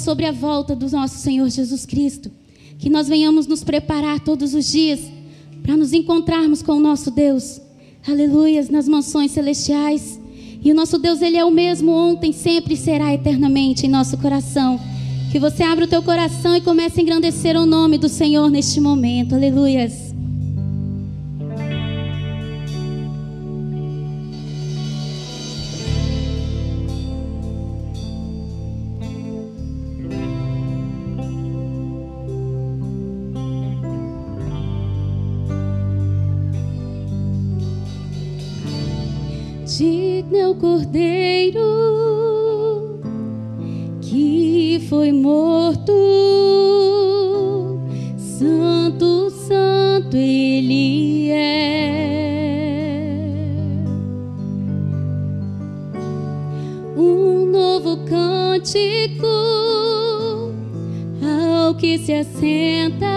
sobre a volta do nosso Senhor Jesus Cristo. Que nós venhamos nos preparar todos os dias para nos encontrarmos com o nosso Deus. Aleluias, nas mansões celestiais. E o nosso Deus, Ele é o mesmo ontem, sempre e será eternamente em nosso coração. Que você abra o teu coração e comece a engrandecer o nome do Senhor neste momento. Aleluias. foi morto. Santo, santo ele é. Um novo cântico ao que se assenta.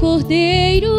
Cordeiro.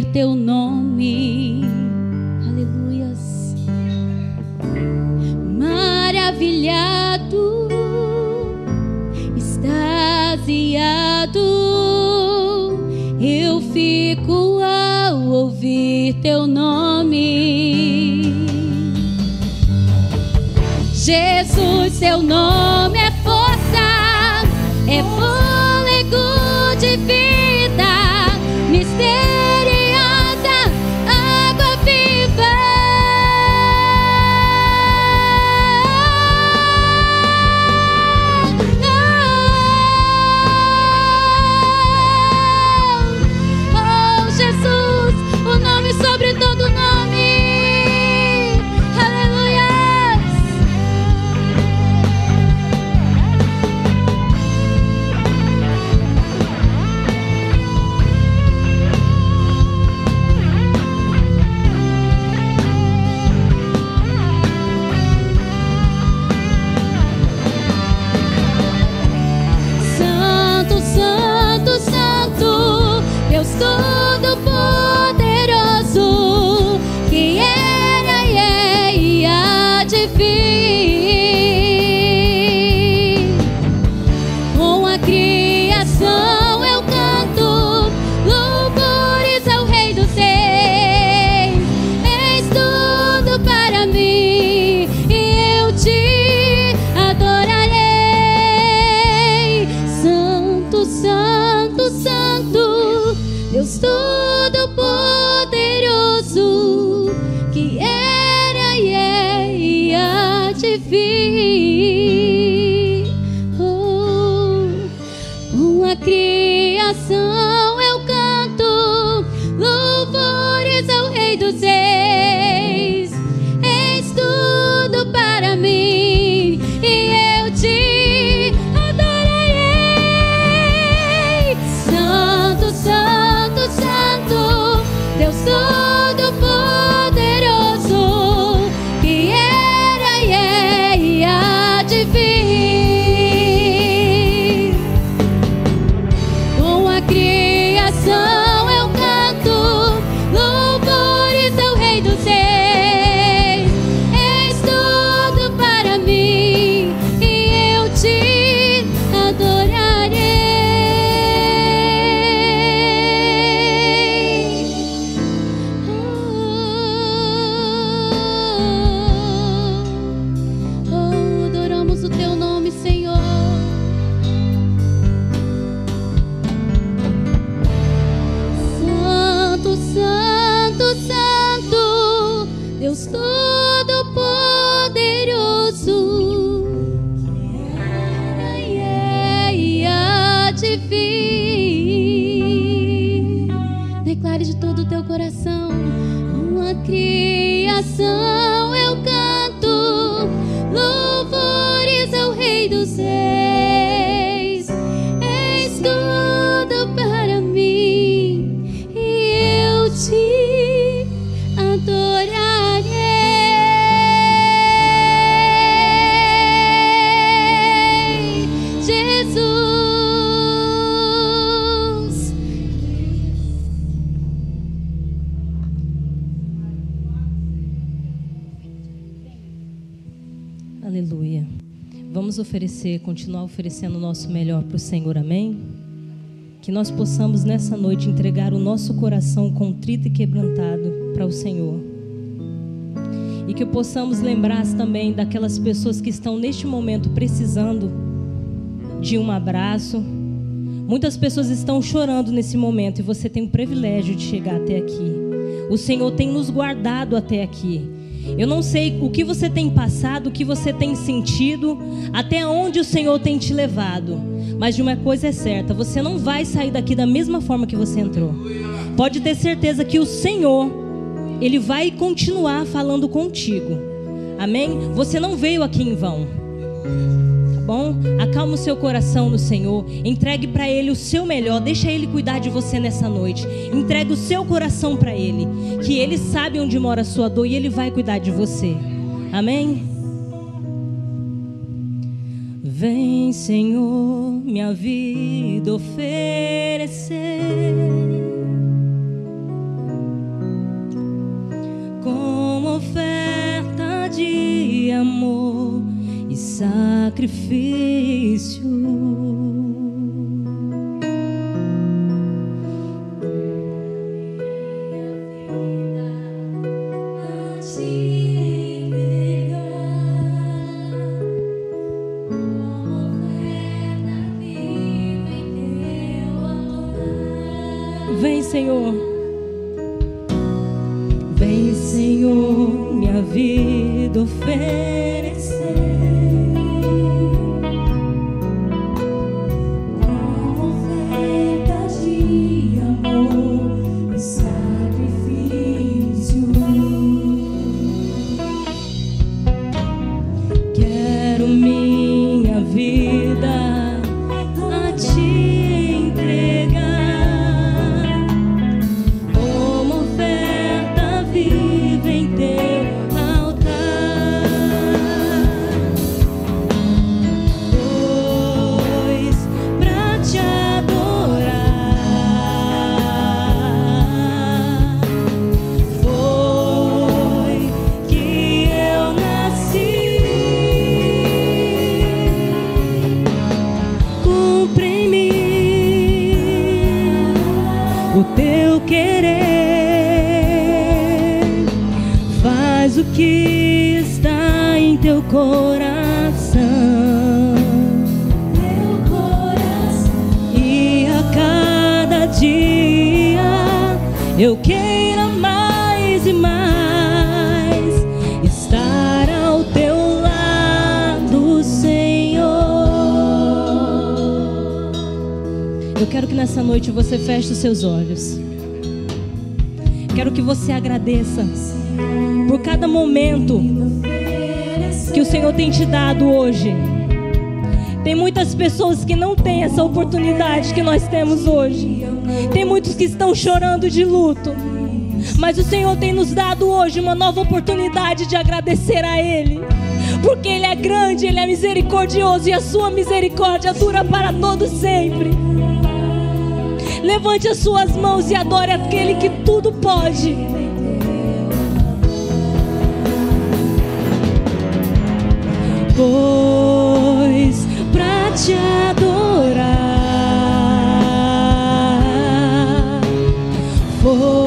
ouvir teu nome. Aleluias. Maravilhado, extasiado, eu fico ao ouvir teu nome. Jesus, teu nome. Para o Senhor, amém? Que nós possamos nessa noite entregar o nosso coração contrito e quebrantado para o Senhor. E que possamos lembrar também daquelas pessoas que estão neste momento precisando de um abraço. Muitas pessoas estão chorando nesse momento e você tem o privilégio de chegar até aqui. O Senhor tem nos guardado até aqui. Eu não sei o que você tem passado, o que você tem sentido, até onde o Senhor tem te levado. Mas de uma coisa é certa: você não vai sair daqui da mesma forma que você entrou. Pode ter certeza que o Senhor, Ele vai continuar falando contigo. Amém? Você não veio aqui em vão. Tá bom? Acalma o seu coração no Senhor. Entregue para Ele o seu melhor. Deixa Ele cuidar de você nessa noite. Entregue o seu coração para Ele. Que Ele sabe onde mora a sua dor e Ele vai cuidar de você. Amém? Vem, Senhor, minha vida oferecer. Como oferta de amor e sacrifício. Vida noite você feche os seus olhos. Quero que você agradeça por cada momento que o Senhor tem te dado hoje. Tem muitas pessoas que não têm essa oportunidade que nós temos hoje. Tem muitos que estão chorando de luto. Mas o Senhor tem nos dado hoje uma nova oportunidade de agradecer a Ele. Porque Ele é grande, Ele é misericordioso e a sua misericórdia dura para todo sempre. Levante as suas mãos e adore aquele que tudo pode. Pois pra te adorar foi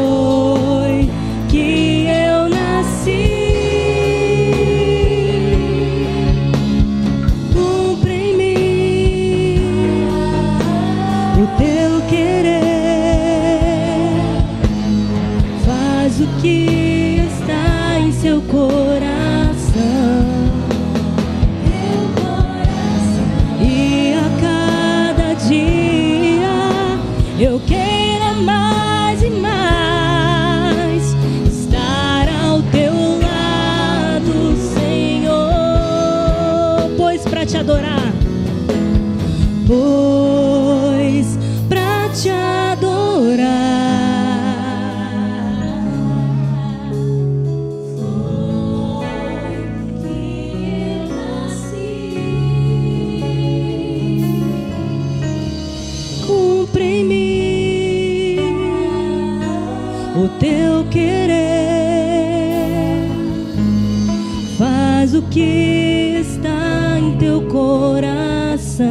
coração.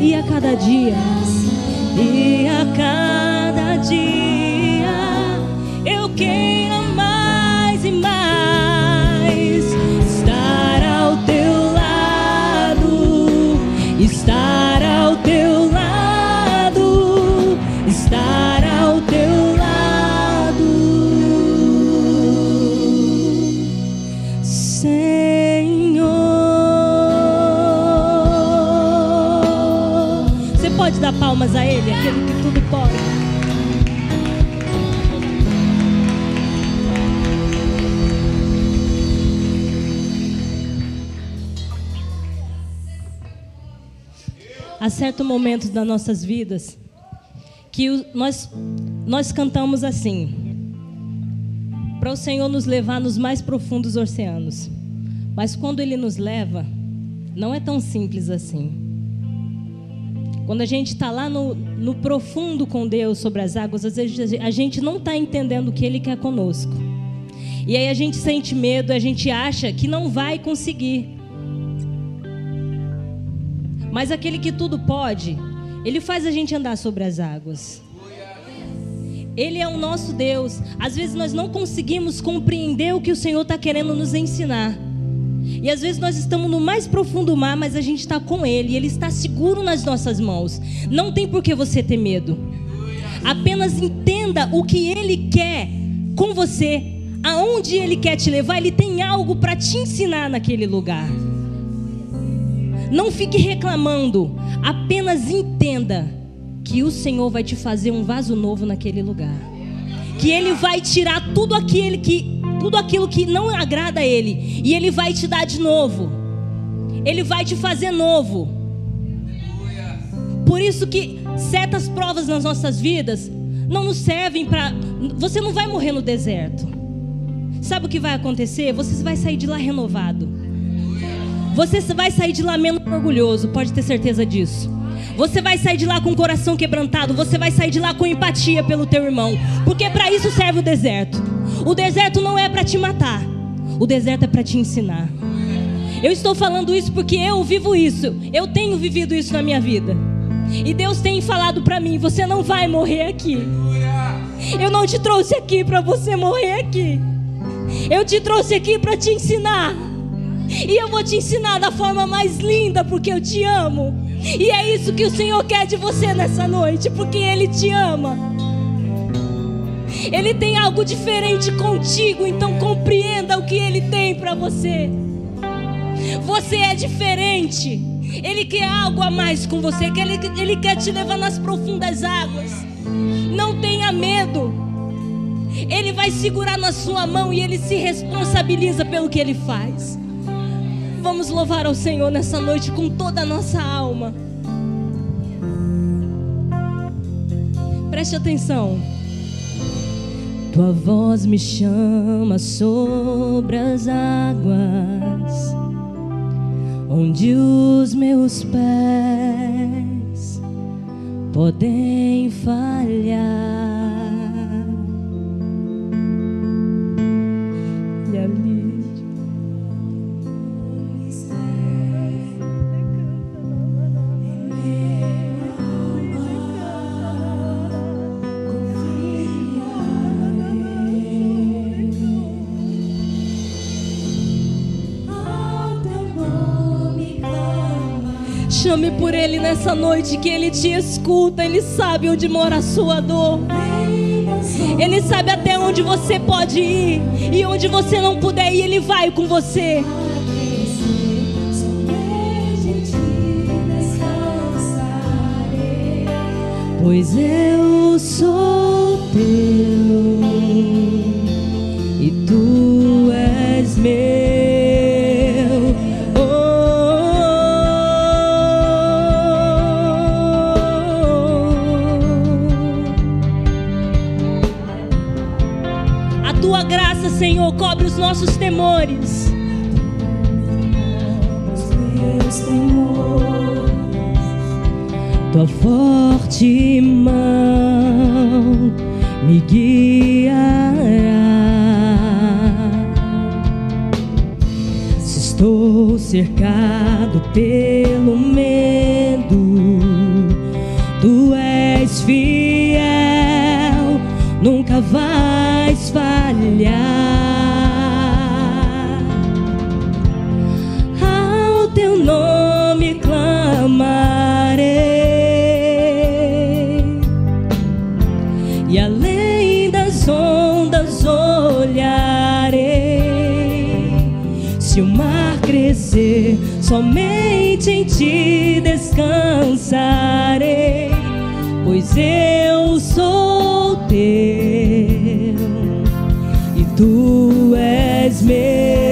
E a cada dia, e a cada dia, certo momento das nossas vidas que nós, nós cantamos assim, para o Senhor nos levar nos mais profundos oceanos. Mas quando Ele nos leva, não é tão simples assim. Quando a gente está lá no, no profundo com Deus sobre as águas, às vezes a gente não está entendendo o que Ele quer conosco. E aí a gente sente medo, a gente acha que não vai conseguir. Mas aquele que tudo pode, ele faz a gente andar sobre as águas. Ele é o nosso Deus. Às vezes nós não conseguimos compreender o que o Senhor está querendo nos ensinar. E às vezes nós estamos no mais profundo mar, mas a gente está com Ele. Ele está seguro nas nossas mãos. Não tem por que você ter medo. Apenas entenda o que Ele quer com você. Aonde Ele quer te levar, Ele tem algo para te ensinar naquele lugar. Não fique reclamando, apenas entenda que o Senhor vai te fazer um vaso novo naquele lugar. Que ele vai tirar tudo aquilo que tudo aquilo que não agrada a ele e ele vai te dar de novo. Ele vai te fazer novo. Por isso que certas provas nas nossas vidas não nos servem para você não vai morrer no deserto. Sabe o que vai acontecer? Você vai sair de lá renovado. Você vai sair de lá menos orgulhoso, pode ter certeza disso. Você vai sair de lá com o coração quebrantado, você vai sair de lá com empatia pelo teu irmão, porque para isso serve o deserto. O deserto não é para te matar. O deserto é para te ensinar. Eu estou falando isso porque eu vivo isso. Eu tenho vivido isso na minha vida. E Deus tem falado para mim: você não vai morrer aqui. Eu não te trouxe aqui para você morrer aqui. Eu te trouxe aqui para te ensinar. E eu vou te ensinar da forma mais linda, porque eu te amo. E é isso que o Senhor quer de você nessa noite, porque Ele te ama. Ele tem algo diferente contigo, então compreenda o que Ele tem para você. Você é diferente. Ele quer algo a mais com você, que ele, ele quer te levar nas profundas águas. Não tenha medo. Ele vai segurar na sua mão e ele se responsabiliza pelo que ele faz. Vamos louvar ao Senhor nessa noite com toda a nossa alma. Preste atenção. Tua voz me chama sobre as águas, onde os meus pés podem falhar. Chame por Ele nessa noite, que Ele te escuta, Ele sabe onde mora a sua dor. Ele sabe até onde você pode ir e onde você não puder ir, Ele vai com você. Pois eu sou teu cobre os nossos temores. Tua forte mão me guiará. cercado pelo medo, tu és fiel, nunca vais falhar. Somente em ti descansarei, pois eu sou teu e tu és meu.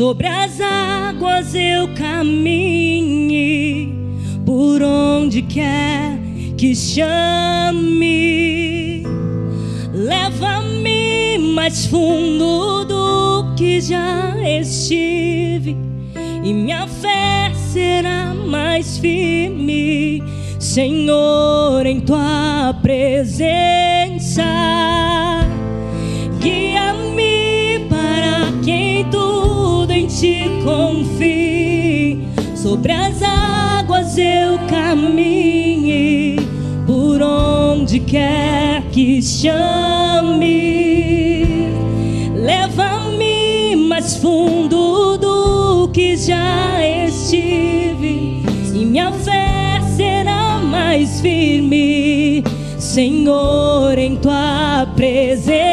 Sobre as águas eu caminhe, por onde quer que chame. Leva-me mais fundo do que já estive, e minha fé será mais firme, Senhor, em tua presença. Confie, sobre as águas eu caminhe, por onde quer que chame. Leva-me mais fundo do que já estive, e minha fé será mais firme, Senhor, em tua presença.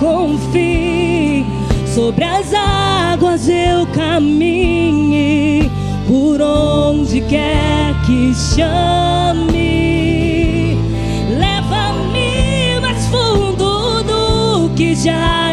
Confie, sobre as águas eu caminhe, por onde quer que chame. Leva-me mais fundo do que já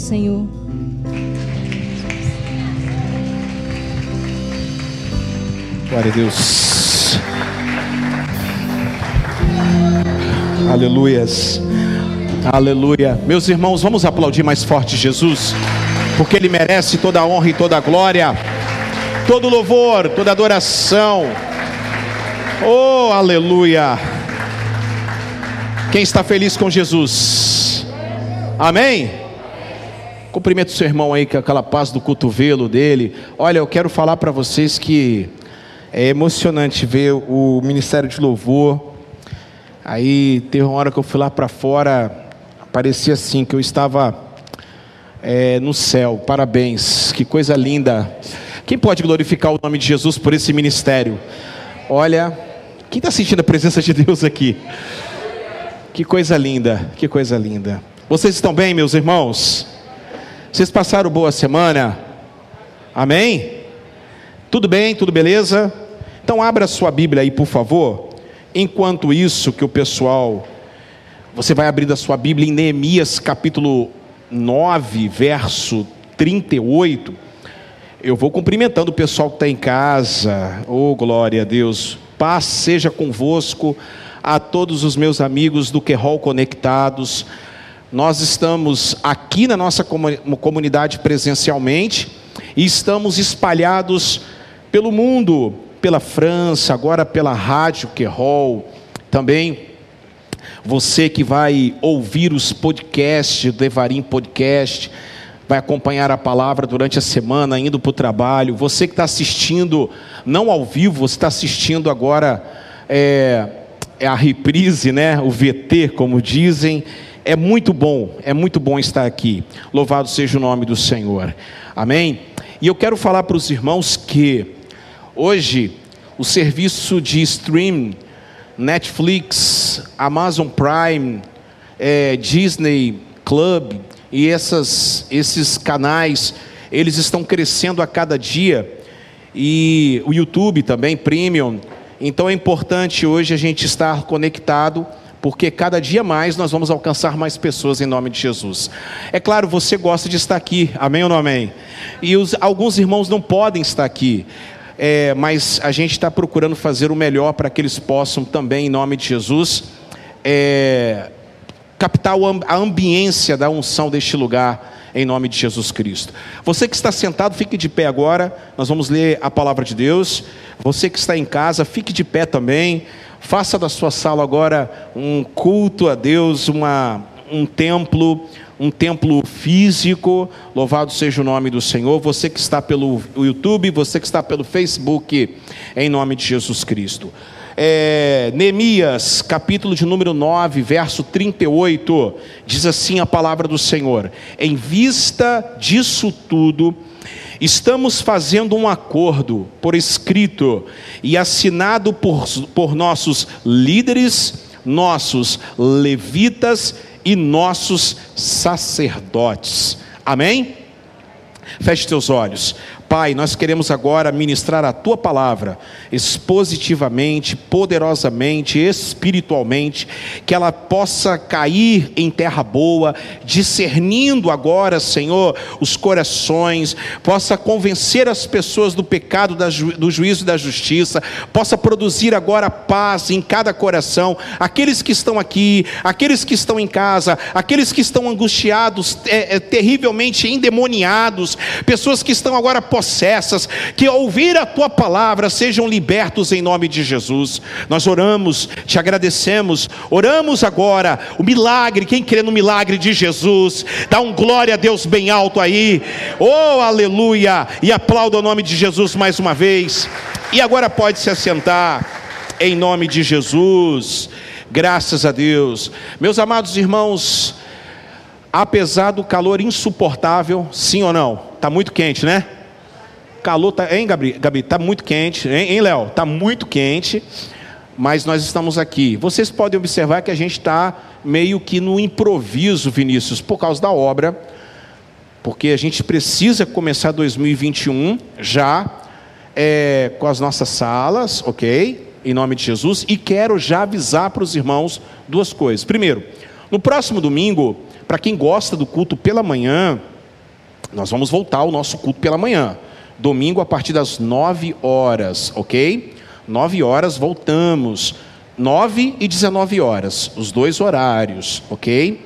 o Senhor. Glória a Deus. Aleluias. Aleluia. Meus irmãos, vamos aplaudir mais forte Jesus, porque Ele merece toda a honra e toda a glória. todo louvor, toda adoração. Oh, aleluia. Quem está feliz com Jesus? Amém? Cumprimento seu irmão aí com aquela paz do cotovelo dele. Olha, eu quero falar para vocês que é emocionante ver o ministério de louvor. Aí teve uma hora que eu fui lá para fora, parecia assim que eu estava é, no céu. Parabéns, que coisa linda. Quem pode glorificar o nome de Jesus por esse ministério? Olha, quem está sentindo a presença de Deus aqui? Que coisa linda, que coisa linda. Vocês estão bem, meus irmãos? Vocês passaram boa semana? Amém? Tudo bem? Tudo beleza? Então abra sua Bíblia aí, por favor. Enquanto isso, que o pessoal, você vai abrir a sua Bíblia em Neemias capítulo 9, verso 38. Eu vou cumprimentando o pessoal que está em casa. Oh, glória a Deus. Paz seja convosco a todos os meus amigos do Querol Conectados. Nós estamos aqui na nossa comunidade presencialmente e estamos espalhados pelo mundo, pela França, agora pela Rádio Querol, também você que vai ouvir os podcasts, Devarim Podcast, vai acompanhar a palavra durante a semana, indo para o trabalho. Você que está assistindo, não ao vivo, você está assistindo agora é, é a reprise, né? O VT, como dizem. É muito bom, é muito bom estar aqui. Louvado seja o nome do Senhor. Amém? E eu quero falar para os irmãos que hoje o serviço de stream Netflix, Amazon Prime, é, Disney Club e essas, esses canais, eles estão crescendo a cada dia. E o YouTube também, Premium. Então é importante hoje a gente estar conectado, porque cada dia mais nós vamos alcançar mais pessoas em nome de Jesus. É claro, você gosta de estar aqui, amém ou não amém? E os, alguns irmãos não podem estar aqui é, mas a gente está procurando fazer o melhor para que eles possam também, em nome de Jesus, é, captar a ambiência da unção deste lugar, em nome de Jesus Cristo. Você que está sentado, fique de pé agora, nós vamos ler a palavra de Deus. Você que está em casa, fique de pé também. Faça da sua sala agora um culto a Deus, uma, um templo, um templo físico. Louvado seja o nome do Senhor. Você que está pelo YouTube, você que está pelo Facebook, em nome de Jesus Cristo. É, Neemias, capítulo de número 9, verso 38, diz assim a palavra do Senhor: Em vista disso tudo, estamos fazendo um acordo por escrito e assinado por, por nossos líderes, nossos levitas e nossos sacerdotes. Amém? Feche teus olhos. Pai, nós queremos agora ministrar a tua palavra expositivamente, poderosamente, espiritualmente, que ela possa cair em terra boa, discernindo agora, Senhor, os corações, possa convencer as pessoas do pecado, do juízo e da justiça, possa produzir agora paz em cada coração, aqueles que estão aqui, aqueles que estão em casa, aqueles que estão angustiados, é, é, terrivelmente endemoniados, pessoas que estão agora possessas, que ao ouvir a tua palavra sejam libertos em nome de Jesus. Nós oramos, te agradecemos, oramos agora o milagre, quem crê no milagre de Jesus, dá um glória a Deus bem alto aí, oh aleluia, e aplauda o nome de Jesus mais uma vez, e agora pode se assentar, em nome de Jesus, graças a Deus, meus amados irmãos, apesar do calor insuportável, sim ou não? Está muito quente, né? Calor tá, hein, Gabi? Gabi, tá muito quente, hein, hein Léo? Tá muito quente, mas nós estamos aqui. Vocês podem observar que a gente está meio que no improviso, Vinícius, por causa da obra, porque a gente precisa começar 2021 já é, com as nossas salas, ok? Em nome de Jesus, e quero já avisar para os irmãos duas coisas. Primeiro, no próximo domingo, para quem gosta do culto pela manhã, nós vamos voltar ao nosso culto pela manhã domingo a partir das 9 horas, ok? 9 horas voltamos. 9 e 19 horas, os dois horários, ok?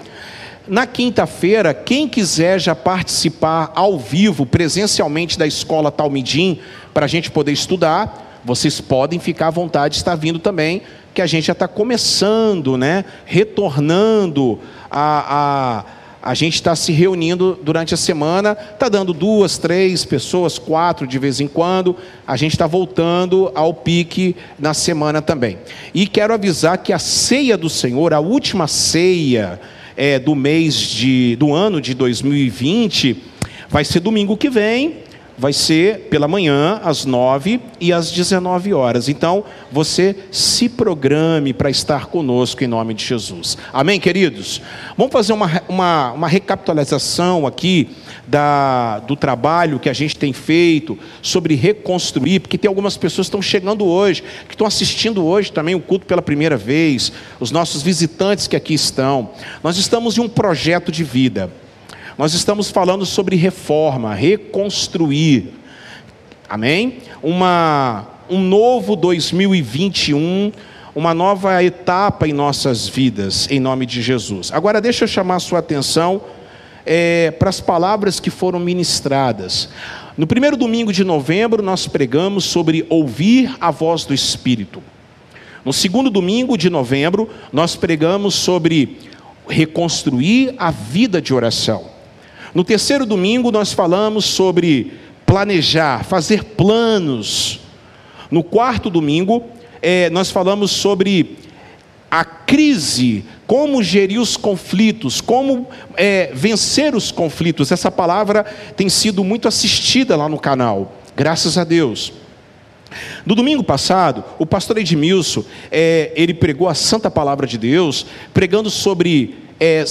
Na quinta-feira, quem quiser já participar ao vivo, presencialmente da escola Talmidim, para a gente poder estudar, vocês podem ficar à vontade de estar vindo também, que a gente já está começando, né? Retornando a, a a gente está se reunindo durante a semana, está dando duas, três pessoas, quatro de vez em quando. A gente está voltando ao pique na semana também. E quero avisar que a ceia do Senhor, a última ceia é, do mês de, do ano de 2020, vai ser domingo que vem, vai ser pela manhã, às 9 e às 19 horas. Então, você se programe para estar conosco em nome de Jesus. Amém, queridos? Vamos fazer uma, uma, uma recapitulação aqui da, do trabalho que a gente tem feito sobre reconstruir, porque tem algumas pessoas que estão chegando hoje, que estão assistindo hoje também o culto pela primeira vez, os nossos visitantes que aqui estão. Nós estamos em um projeto de vida. Nós estamos falando sobre reforma, reconstruir. Amém? Uma, um novo 2021, uma nova etapa em nossas vidas, em nome de Jesus. Agora, deixa eu chamar a sua atenção é, para as palavras que foram ministradas. No primeiro domingo de novembro, nós pregamos sobre ouvir a voz do Espírito. No segundo domingo de novembro, nós pregamos sobre reconstruir a vida de oração. No terceiro domingo, nós falamos sobre planejar, fazer planos. No quarto domingo, é, nós falamos sobre a crise, como gerir os conflitos, como é, vencer os conflitos. Essa palavra tem sido muito assistida lá no canal, graças a Deus. No domingo passado, o pastor Edmilson, é, ele pregou a santa palavra de Deus, pregando sobre é,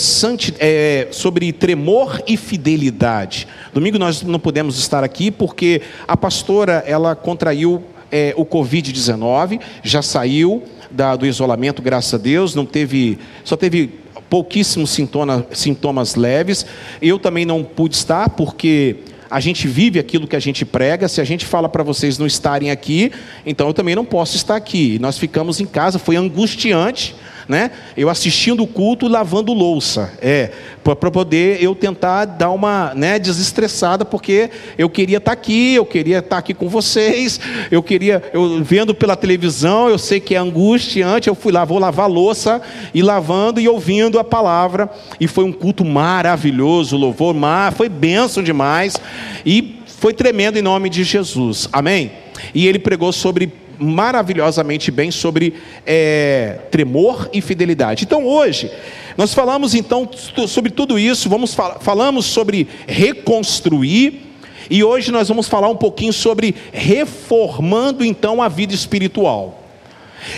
é, sobre tremor e fidelidade. Domingo nós não pudemos estar aqui porque a pastora ela contraiu é, o Covid-19, já saiu da, do isolamento, graças a Deus, não teve, só teve pouquíssimos sintoma, sintomas leves. Eu também não pude estar porque a gente vive aquilo que a gente prega. Se a gente fala para vocês não estarem aqui, então eu também não posso estar aqui. Nós ficamos em casa, foi angustiante né? Eu assistindo o culto lavando louça, é, para poder eu tentar dar uma, né, desestressada, porque eu queria estar tá aqui, eu queria estar tá aqui com vocês, eu queria, eu vendo pela televisão, eu sei que é angustiante, eu fui lá, vou lavar louça e lavando e ouvindo a palavra, e foi um culto maravilhoso, louvor, mar, foi bênção demais e foi tremendo em nome de Jesus. Amém. E ele pregou sobre maravilhosamente bem sobre é, tremor e fidelidade. Então hoje nós falamos então sobre tudo isso, vamos fal falamos sobre reconstruir e hoje nós vamos falar um pouquinho sobre reformando então a vida espiritual.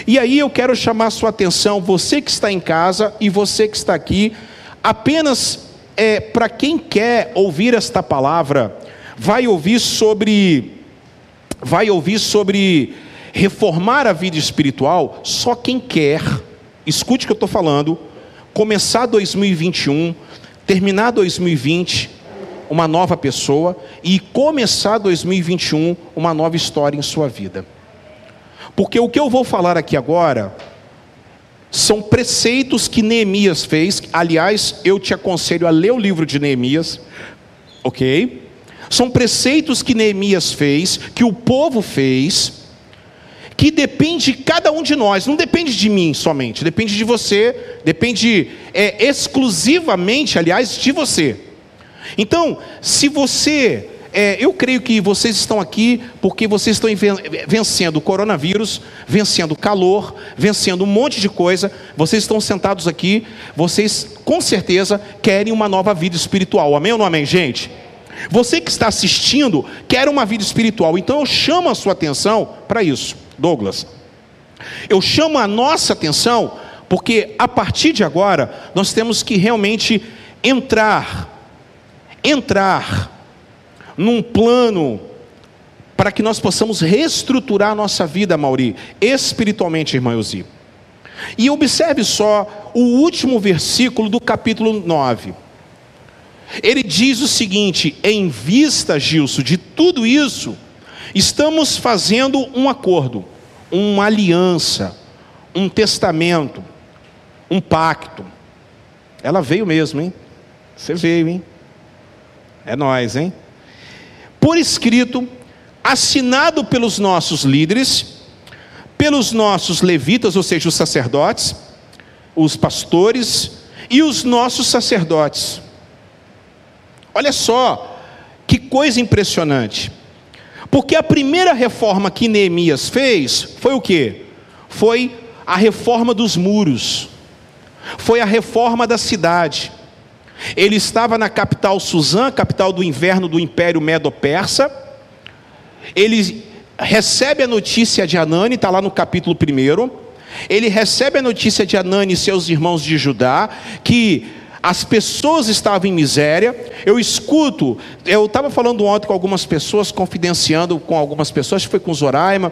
E aí eu quero chamar a sua atenção, você que está em casa e você que está aqui, apenas é, para quem quer ouvir esta palavra, vai ouvir sobre vai ouvir sobre reformar a vida espiritual, só quem quer, escute o que eu estou falando, começar 2021, terminar 2020, uma nova pessoa, e começar 2021, uma nova história em sua vida. Porque o que eu vou falar aqui agora são preceitos que Neemias fez. Aliás, eu te aconselho a ler o livro de Neemias, ok? São preceitos que Neemias fez, que o povo fez, que depende de cada um de nós, não depende de mim somente, depende de você, depende é, exclusivamente, aliás, de você. Então, se você, é, eu creio que vocês estão aqui porque vocês estão vencendo o coronavírus, vencendo o calor, vencendo um monte de coisa, vocês estão sentados aqui, vocês com certeza querem uma nova vida espiritual, amém ou não amém, gente? Você que está assistindo quer uma vida espiritual, então eu chamo a sua atenção para isso. Douglas, eu chamo a nossa atenção porque a partir de agora nós temos que realmente entrar, entrar num plano para que nós possamos reestruturar a nossa vida, Mauri, espiritualmente, irmã Eusi. E observe só o último versículo do capítulo 9. Ele diz o seguinte: em vista, Gilson, de tudo isso, Estamos fazendo um acordo, uma aliança, um testamento, um pacto. Ela veio mesmo, hein? Você veio, hein? É nós, hein? Por escrito, assinado pelos nossos líderes, pelos nossos levitas, ou seja, os sacerdotes, os pastores e os nossos sacerdotes. Olha só, que coisa impressionante. Porque a primeira reforma que Neemias fez foi o que? Foi a reforma dos muros, foi a reforma da cidade. Ele estava na capital Suzã, capital do inverno do Império Medo-Persa. Ele recebe a notícia de Anani, está lá no capítulo 1. Ele recebe a notícia de Anani e seus irmãos de Judá, que as pessoas estavam em miséria. Eu escuto, eu estava falando ontem com algumas pessoas, confidenciando com algumas pessoas, acho que foi com Zoraima,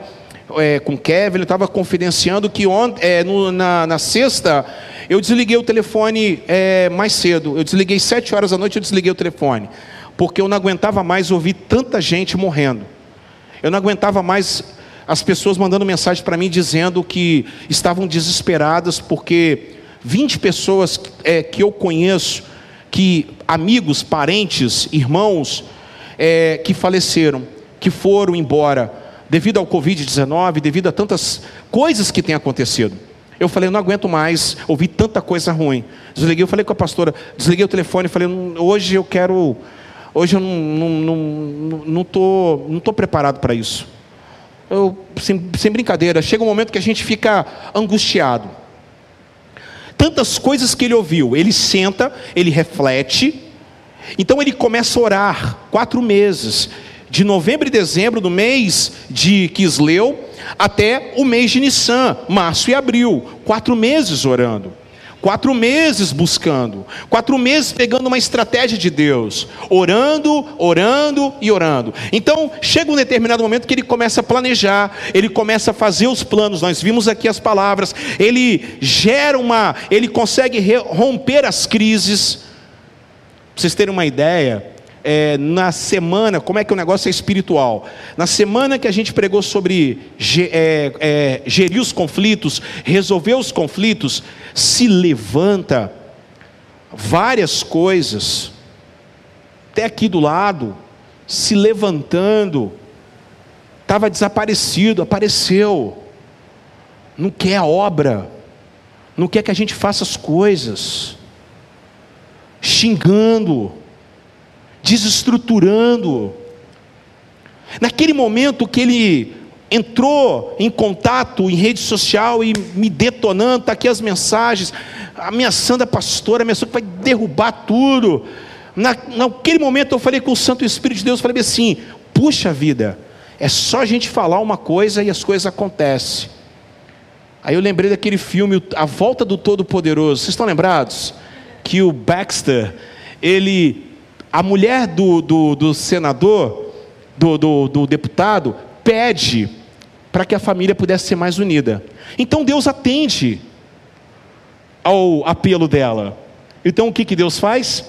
é, com Kevin, ele estava confidenciando que ontem, é, no, na, na, sexta eu desliguei o telefone é, mais cedo. Eu desliguei sete horas da noite, eu desliguei o telefone, porque eu não aguentava mais ouvir tanta gente morrendo. Eu não aguentava mais as pessoas mandando mensagem para mim dizendo que estavam desesperadas porque 20 pessoas é, que eu conheço, que amigos, parentes, irmãos, é, que faleceram, que foram embora devido ao Covid-19, devido a tantas coisas que têm acontecido. Eu falei, não aguento mais ouvir tanta coisa ruim. Desliguei, eu falei com a pastora, desliguei o telefone, falei, hoje eu quero, hoje eu não não não, não tô, não tô preparado para isso. Eu, sem, sem brincadeira, chega um momento que a gente fica angustiado tantas coisas que ele ouviu. Ele senta, ele reflete, então ele começa a orar quatro meses, de novembro e dezembro do mês de Quisleu até o mês de Nissan, março e abril, quatro meses orando. Quatro meses buscando, quatro meses pegando uma estratégia de Deus, orando, orando e orando. Então, chega um determinado momento que ele começa a planejar, ele começa a fazer os planos. Nós vimos aqui as palavras. Ele gera uma, ele consegue romper as crises. Para vocês terem uma ideia, é, na semana, como é que o negócio é espiritual? Na semana que a gente pregou sobre é, é, gerir os conflitos, resolver os conflitos, se levanta várias coisas, até aqui do lado, se levantando, estava desaparecido, apareceu, não quer a obra, não quer que a gente faça as coisas, xingando, desestruturando. Naquele momento que ele entrou em contato em rede social e me detonando, está aqui as mensagens, ameaçando a pastora, ameaçando que vai derrubar tudo. Na, naquele momento eu falei com o Santo Espírito de Deus, falei assim: puxa vida, é só a gente falar uma coisa e as coisas acontecem. Aí eu lembrei daquele filme A Volta do Todo-Poderoso. Vocês estão lembrados? Que o Baxter, ele a mulher do, do, do senador, do, do, do deputado, pede para que a família pudesse ser mais unida. Então Deus atende ao apelo dela. Então o que, que Deus faz?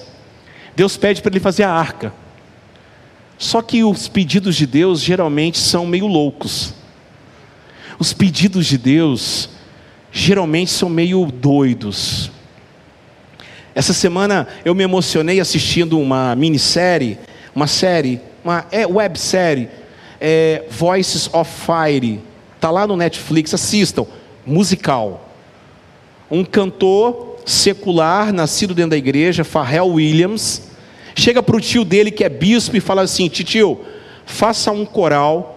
Deus pede para ele fazer a arca. Só que os pedidos de Deus geralmente são meio loucos. Os pedidos de Deus geralmente são meio doidos. Essa semana eu me emocionei assistindo uma minissérie, uma série, uma é, websérie, é, Voices of Fire. Está lá no Netflix, assistam. Musical. Um cantor secular, nascido dentro da igreja, Pharrell Williams, chega para o tio dele, que é bispo, e fala assim: Tio, faça um coral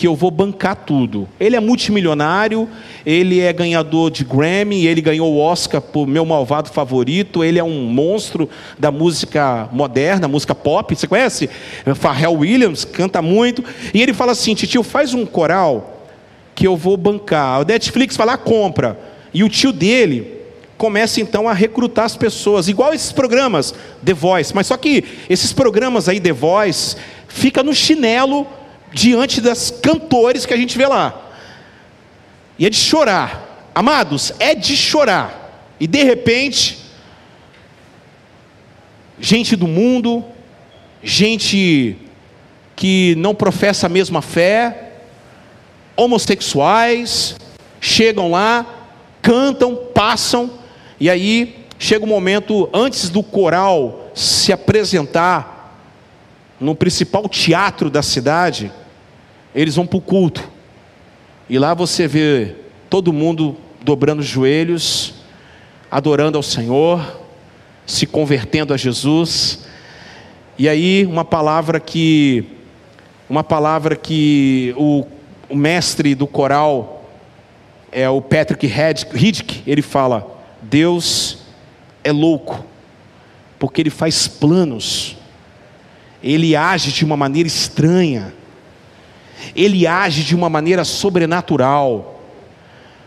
que eu vou bancar tudo. Ele é multimilionário, ele é ganhador de Grammy, ele ganhou o Oscar por meu malvado favorito, ele é um monstro da música moderna, música pop. Você conhece? Pharrell Williams canta muito. E ele fala assim: Tio, faz um coral que eu vou bancar. O Netflix vai lá, compra. E o tio dele começa então a recrutar as pessoas, igual esses programas The Voice, mas só que esses programas aí The Voice fica no chinelo diante das cantores que a gente vê lá. E é de chorar. Amados, é de chorar. E de repente, gente do mundo, gente que não professa a mesma fé, homossexuais, chegam lá, cantam, passam, e aí chega o um momento antes do coral se apresentar no principal teatro da cidade, eles vão para o culto. E lá você vê todo mundo dobrando os joelhos, adorando ao Senhor, se convertendo a Jesus. E aí uma palavra que uma palavra que o, o mestre do coral é o Patrick Hiddick, ele fala: Deus é louco, porque ele faz planos, ele age de uma maneira estranha, ele age de uma maneira sobrenatural.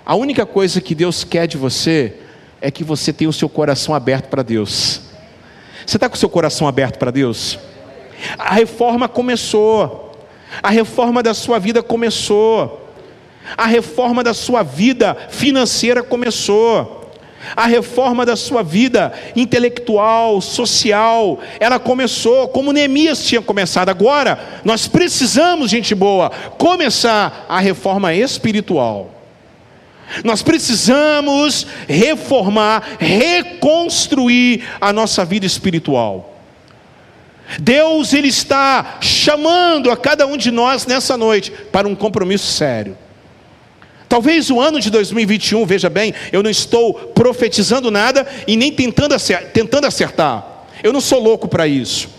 A única coisa que Deus quer de você é que você tenha o seu coração aberto para Deus. Você está com o seu coração aberto para Deus? A reforma começou, a reforma da sua vida começou, a reforma da sua vida financeira começou. A reforma da sua vida intelectual, social, ela começou como Neemias tinha começado. Agora, nós precisamos, gente boa, começar a reforma espiritual. Nós precisamos reformar, reconstruir a nossa vida espiritual. Deus ele está chamando a cada um de nós nessa noite para um compromisso sério. Talvez o ano de 2021, veja bem, eu não estou profetizando nada e nem tentando acertar, tentando acertar. Eu não sou louco para isso.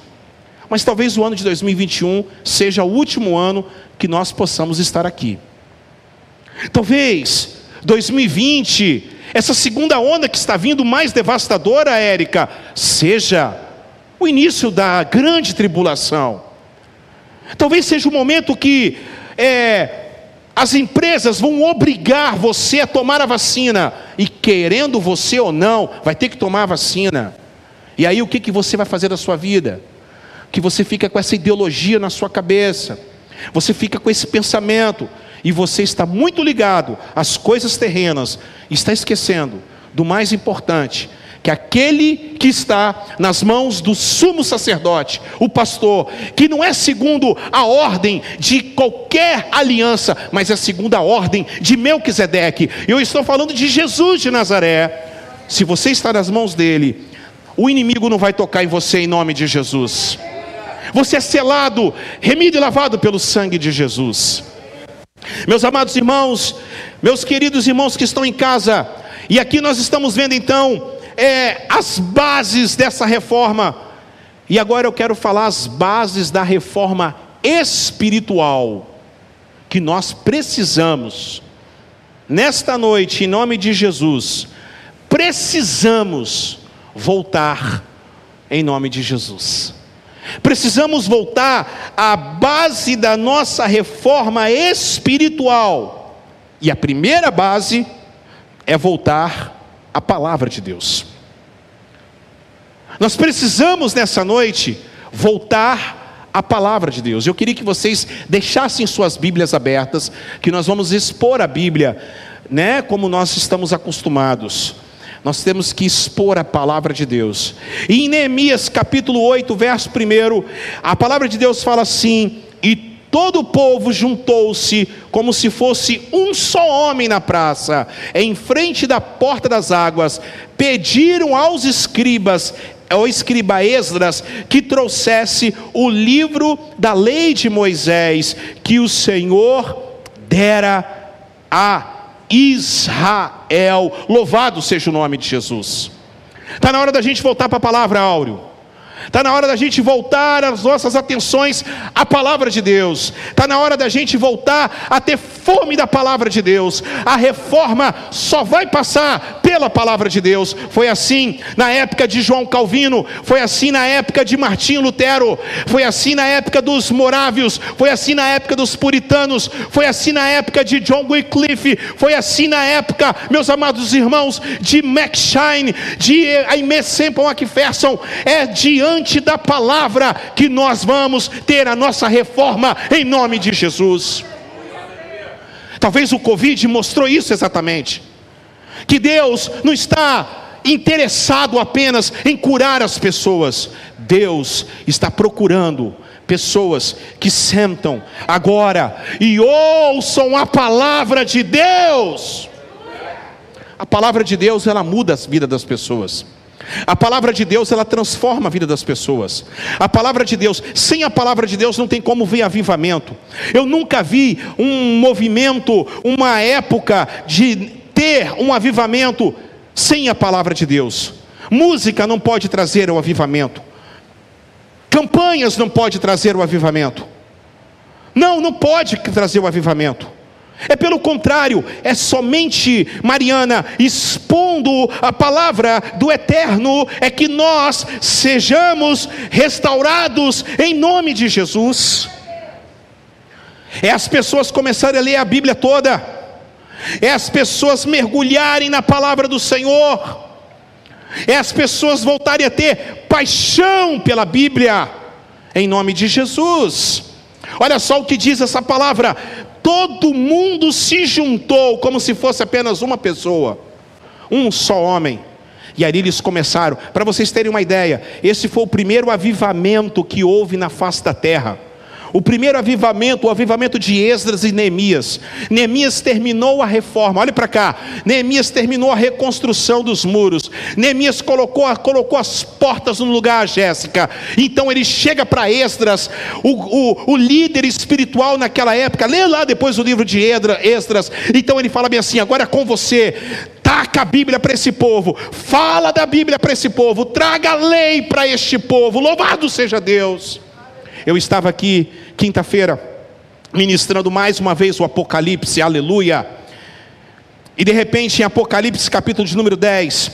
Mas talvez o ano de 2021 seja o último ano que nós possamos estar aqui. Talvez 2020, essa segunda onda que está vindo mais devastadora, Érica, seja o início da grande tribulação. Talvez seja o momento que é, as empresas vão obrigar você a tomar a vacina, e querendo você ou não, vai ter que tomar a vacina. E aí o que, que você vai fazer da sua vida? Que você fica com essa ideologia na sua cabeça, você fica com esse pensamento, e você está muito ligado às coisas terrenas, está esquecendo do mais importante, que aquele que está nas mãos do sumo sacerdote, o pastor, que não é segundo a ordem de qualquer aliança, mas é segundo a ordem de Melquisedeque. Eu estou falando de Jesus de Nazaré. Se você está nas mãos dele, o inimigo não vai tocar em você em nome de Jesus. Você é selado, remido e lavado pelo sangue de Jesus. Meus amados irmãos, meus queridos irmãos que estão em casa, e aqui nós estamos vendo então é, as bases dessa reforma, e agora eu quero falar as bases da reforma espiritual que nós precisamos, nesta noite, em nome de Jesus, precisamos voltar em nome de Jesus. Precisamos voltar à base da nossa reforma espiritual. E a primeira base é voltar à palavra de Deus. Nós precisamos nessa noite voltar à palavra de Deus. Eu queria que vocês deixassem suas Bíblias abertas, que nós vamos expor a Bíblia, né, como nós estamos acostumados. Nós temos que expor a palavra de Deus. E em Neemias capítulo 8, verso 1, a palavra de Deus fala assim: E todo o povo juntou-se como se fosse um só homem na praça, em frente da porta das águas, pediram aos escribas, ao escriba Esdras, que trouxesse o livro da lei de Moisés, que o Senhor dera a Israel. Louvado seja o nome de Jesus. Está na hora da gente voltar para a palavra, Áureo. Está na hora da gente voltar as nossas atenções à palavra de Deus. Está na hora da gente voltar a ter fome da palavra de Deus. A reforma só vai passar pela palavra de Deus. Foi assim na época de João Calvino, foi assim na época de Martinho Lutero, foi assim na época dos morávios, foi assim na época dos puritanos, foi assim na época de John Wycliffe, foi assim na época, meus amados irmãos, de Max Shine, de Aimee Semple McPherson. É diante da palavra que nós vamos ter a nossa reforma em nome de Jesus. Talvez o Covid mostrou isso exatamente. Que Deus não está interessado apenas em curar as pessoas, Deus está procurando pessoas que sentam agora e ouçam a palavra de Deus. A palavra de Deus, ela muda a vida das pessoas. A palavra de Deus, ela transforma a vida das pessoas. A palavra de Deus, sem a palavra de Deus não tem como ver avivamento. Eu nunca vi um movimento, uma época de ter um avivamento sem a palavra de Deus. Música não pode trazer o avivamento. Campanhas não pode trazer o avivamento. Não, não pode trazer o avivamento. É pelo contrário, é somente, Mariana, expondo a palavra do eterno, é que nós sejamos restaurados em nome de Jesus. É as pessoas começarem a ler a Bíblia toda, é as pessoas mergulharem na palavra do Senhor, é as pessoas voltarem a ter paixão pela Bíblia, em nome de Jesus. Olha só o que diz essa palavra: todo mundo se juntou como se fosse apenas uma pessoa, um só homem. E aí eles começaram, para vocês terem uma ideia, esse foi o primeiro avivamento que houve na face da terra. O primeiro avivamento, o avivamento de Esdras e Neemias. Neemias terminou a reforma, olhe para cá. Neemias terminou a reconstrução dos muros. Neemias colocou, colocou as portas no lugar, Jéssica. Então ele chega para Esdras, o, o, o, líder espiritual naquela época. Lê lá depois o livro de Esdras. Então ele fala bem assim: agora é com você taca a Bíblia para esse povo, fala da Bíblia para esse povo, traga a lei para este povo, louvado seja Deus. Eu estava aqui quinta-feira ministrando mais uma vez o Apocalipse, aleluia. E de repente, em Apocalipse, capítulo de número 10,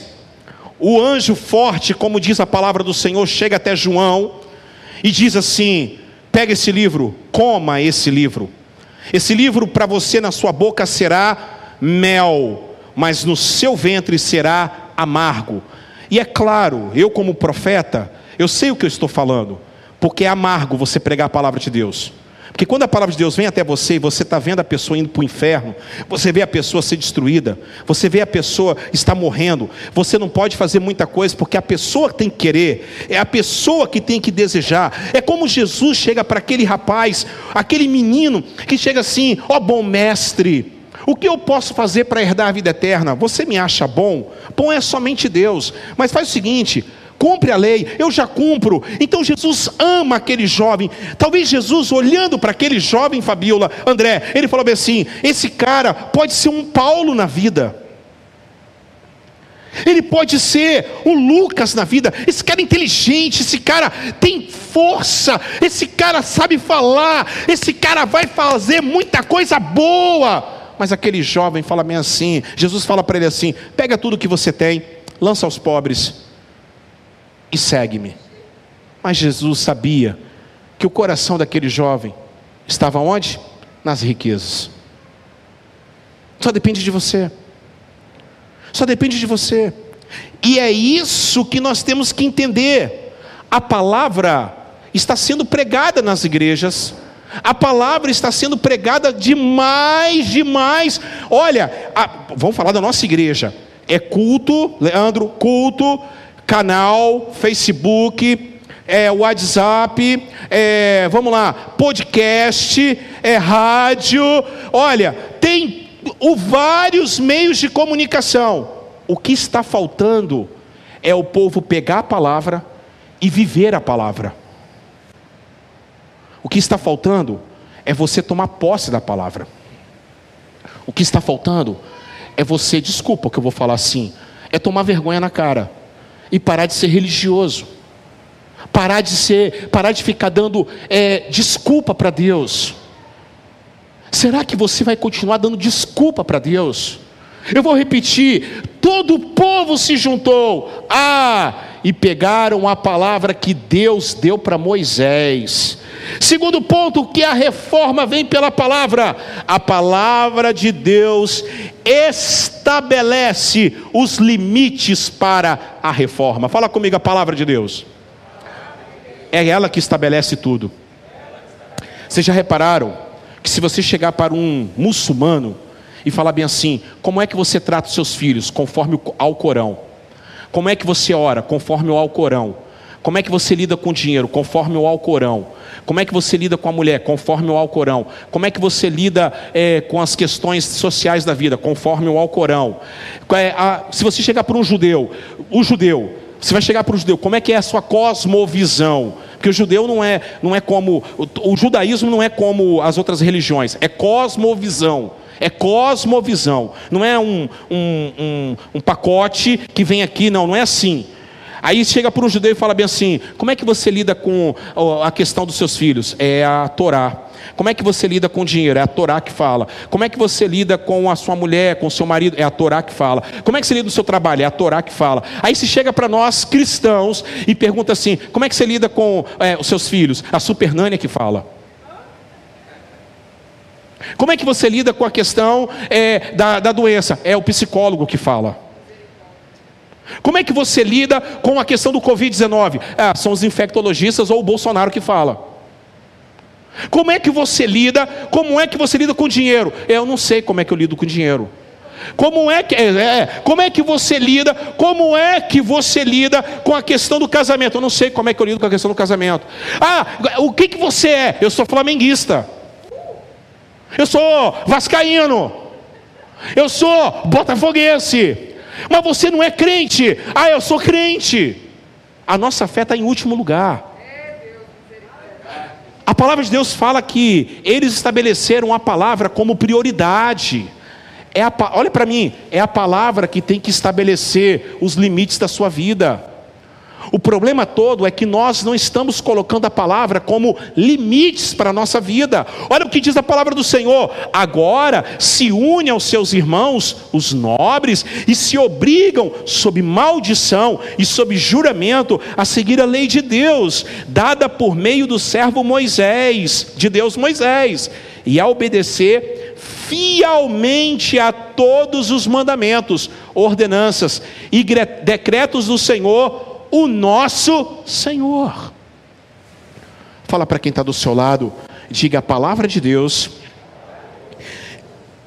o anjo forte, como diz a palavra do Senhor, chega até João e diz assim: pega esse livro, coma esse livro. Esse livro para você na sua boca será mel, mas no seu ventre será amargo. E é claro, eu como profeta, eu sei o que eu estou falando porque é amargo você pregar a palavra de Deus. Porque quando a palavra de Deus vem até você e você está vendo a pessoa indo para o inferno, você vê a pessoa ser destruída, você vê a pessoa estar morrendo, você não pode fazer muita coisa, porque a pessoa tem que querer, é a pessoa que tem que desejar. É como Jesus chega para aquele rapaz, aquele menino, que chega assim: ó oh, bom mestre, o que eu posso fazer para herdar a vida eterna? Você me acha bom? Bom é somente Deus, mas faz o seguinte cumpre a lei, eu já cumpro. Então Jesus ama aquele jovem. Talvez Jesus, olhando para aquele jovem Fabiola, André, ele falou assim: esse cara pode ser um Paulo na vida. Ele pode ser um Lucas na vida. Esse cara é inteligente, esse cara tem força, esse cara sabe falar, esse cara vai fazer muita coisa boa. Mas aquele jovem fala bem assim: Jesus fala para ele assim: pega tudo que você tem, lança aos pobres e segue-me. Mas Jesus sabia que o coração daquele jovem estava onde? Nas riquezas. Só depende de você. Só depende de você. E é isso que nós temos que entender. A palavra está sendo pregada nas igrejas. A palavra está sendo pregada demais, demais. Olha, a, vamos falar da nossa igreja. É culto, Leandro, culto canal, Facebook, é, WhatsApp, é, vamos lá, podcast, é, rádio. Olha, tem o, vários meios de comunicação. O que está faltando é o povo pegar a palavra e viver a palavra. O que está faltando é você tomar posse da palavra. O que está faltando é você, desculpa que eu vou falar assim, é tomar vergonha na cara e parar de ser religioso, parar de ser, parar de ficar dando é, desculpa para Deus. Será que você vai continuar dando desculpa para Deus? Eu vou repetir: todo o povo se juntou, ah, e pegaram a palavra que Deus deu para Moisés. Segundo ponto, que a reforma vem pela palavra. A palavra de Deus estabelece os limites para a reforma. Fala comigo a palavra de Deus. É ela que estabelece tudo. Vocês já repararam que se você chegar para um muçulmano e falar bem assim, como é que você trata os seus filhos conforme ao Corão? Como é que você ora conforme ao Corão? Como é que você lida com o dinheiro conforme o Alcorão? Como é que você lida com a mulher conforme o Alcorão? Como é que você lida é, com as questões sociais da vida conforme o Alcorão? É, a, se você chegar para um judeu, o judeu, Você vai chegar para o judeu, como é que é a sua cosmovisão? Porque o judeu não é, não é como. O, o judaísmo não é como as outras religiões, é cosmovisão. É cosmovisão. Não é um, um, um, um pacote que vem aqui, não, não é assim. Aí chega para um judeu e fala bem assim: como é que você lida com a questão dos seus filhos? É a Torá. Como é que você lida com o dinheiro? É a Torá que fala. Como é que você lida com a sua mulher, com o seu marido? É a Torá que fala. Como é que você lida com o seu trabalho? É a Torá que fala. Aí se chega para nós cristãos e pergunta assim: como é que você lida com é, os seus filhos? A Supernânia que fala. Como é que você lida com a questão é, da, da doença? É o psicólogo que fala. Como é que você lida com a questão do Covid-19? Ah, são os infectologistas ou o Bolsonaro que fala. Como é que você lida? Como é que você lida com dinheiro? Eu não sei como é que eu lido com dinheiro. Como é que é, é, como é que você lida? Como é que você lida com a questão do casamento? Eu não sei como é que eu lido com a questão do casamento. Ah, o que que você é? Eu sou flamenguista. Eu sou vascaíno. Eu sou botafoguense. Mas você não é crente. Ah, eu sou crente. A nossa fé está em último lugar. A palavra de Deus fala que eles estabeleceram a palavra como prioridade. É a, olha para mim, é a palavra que tem que estabelecer os limites da sua vida. O problema todo é que nós não estamos colocando a palavra como limites para a nossa vida. Olha o que diz a palavra do Senhor: agora se une aos seus irmãos, os nobres, e se obrigam, sob maldição e sob juramento, a seguir a lei de Deus, dada por meio do servo Moisés, de Deus Moisés, e a obedecer fielmente a todos os mandamentos, ordenanças e decretos do Senhor o nosso Senhor. Fala para quem está do seu lado, diga a palavra de Deus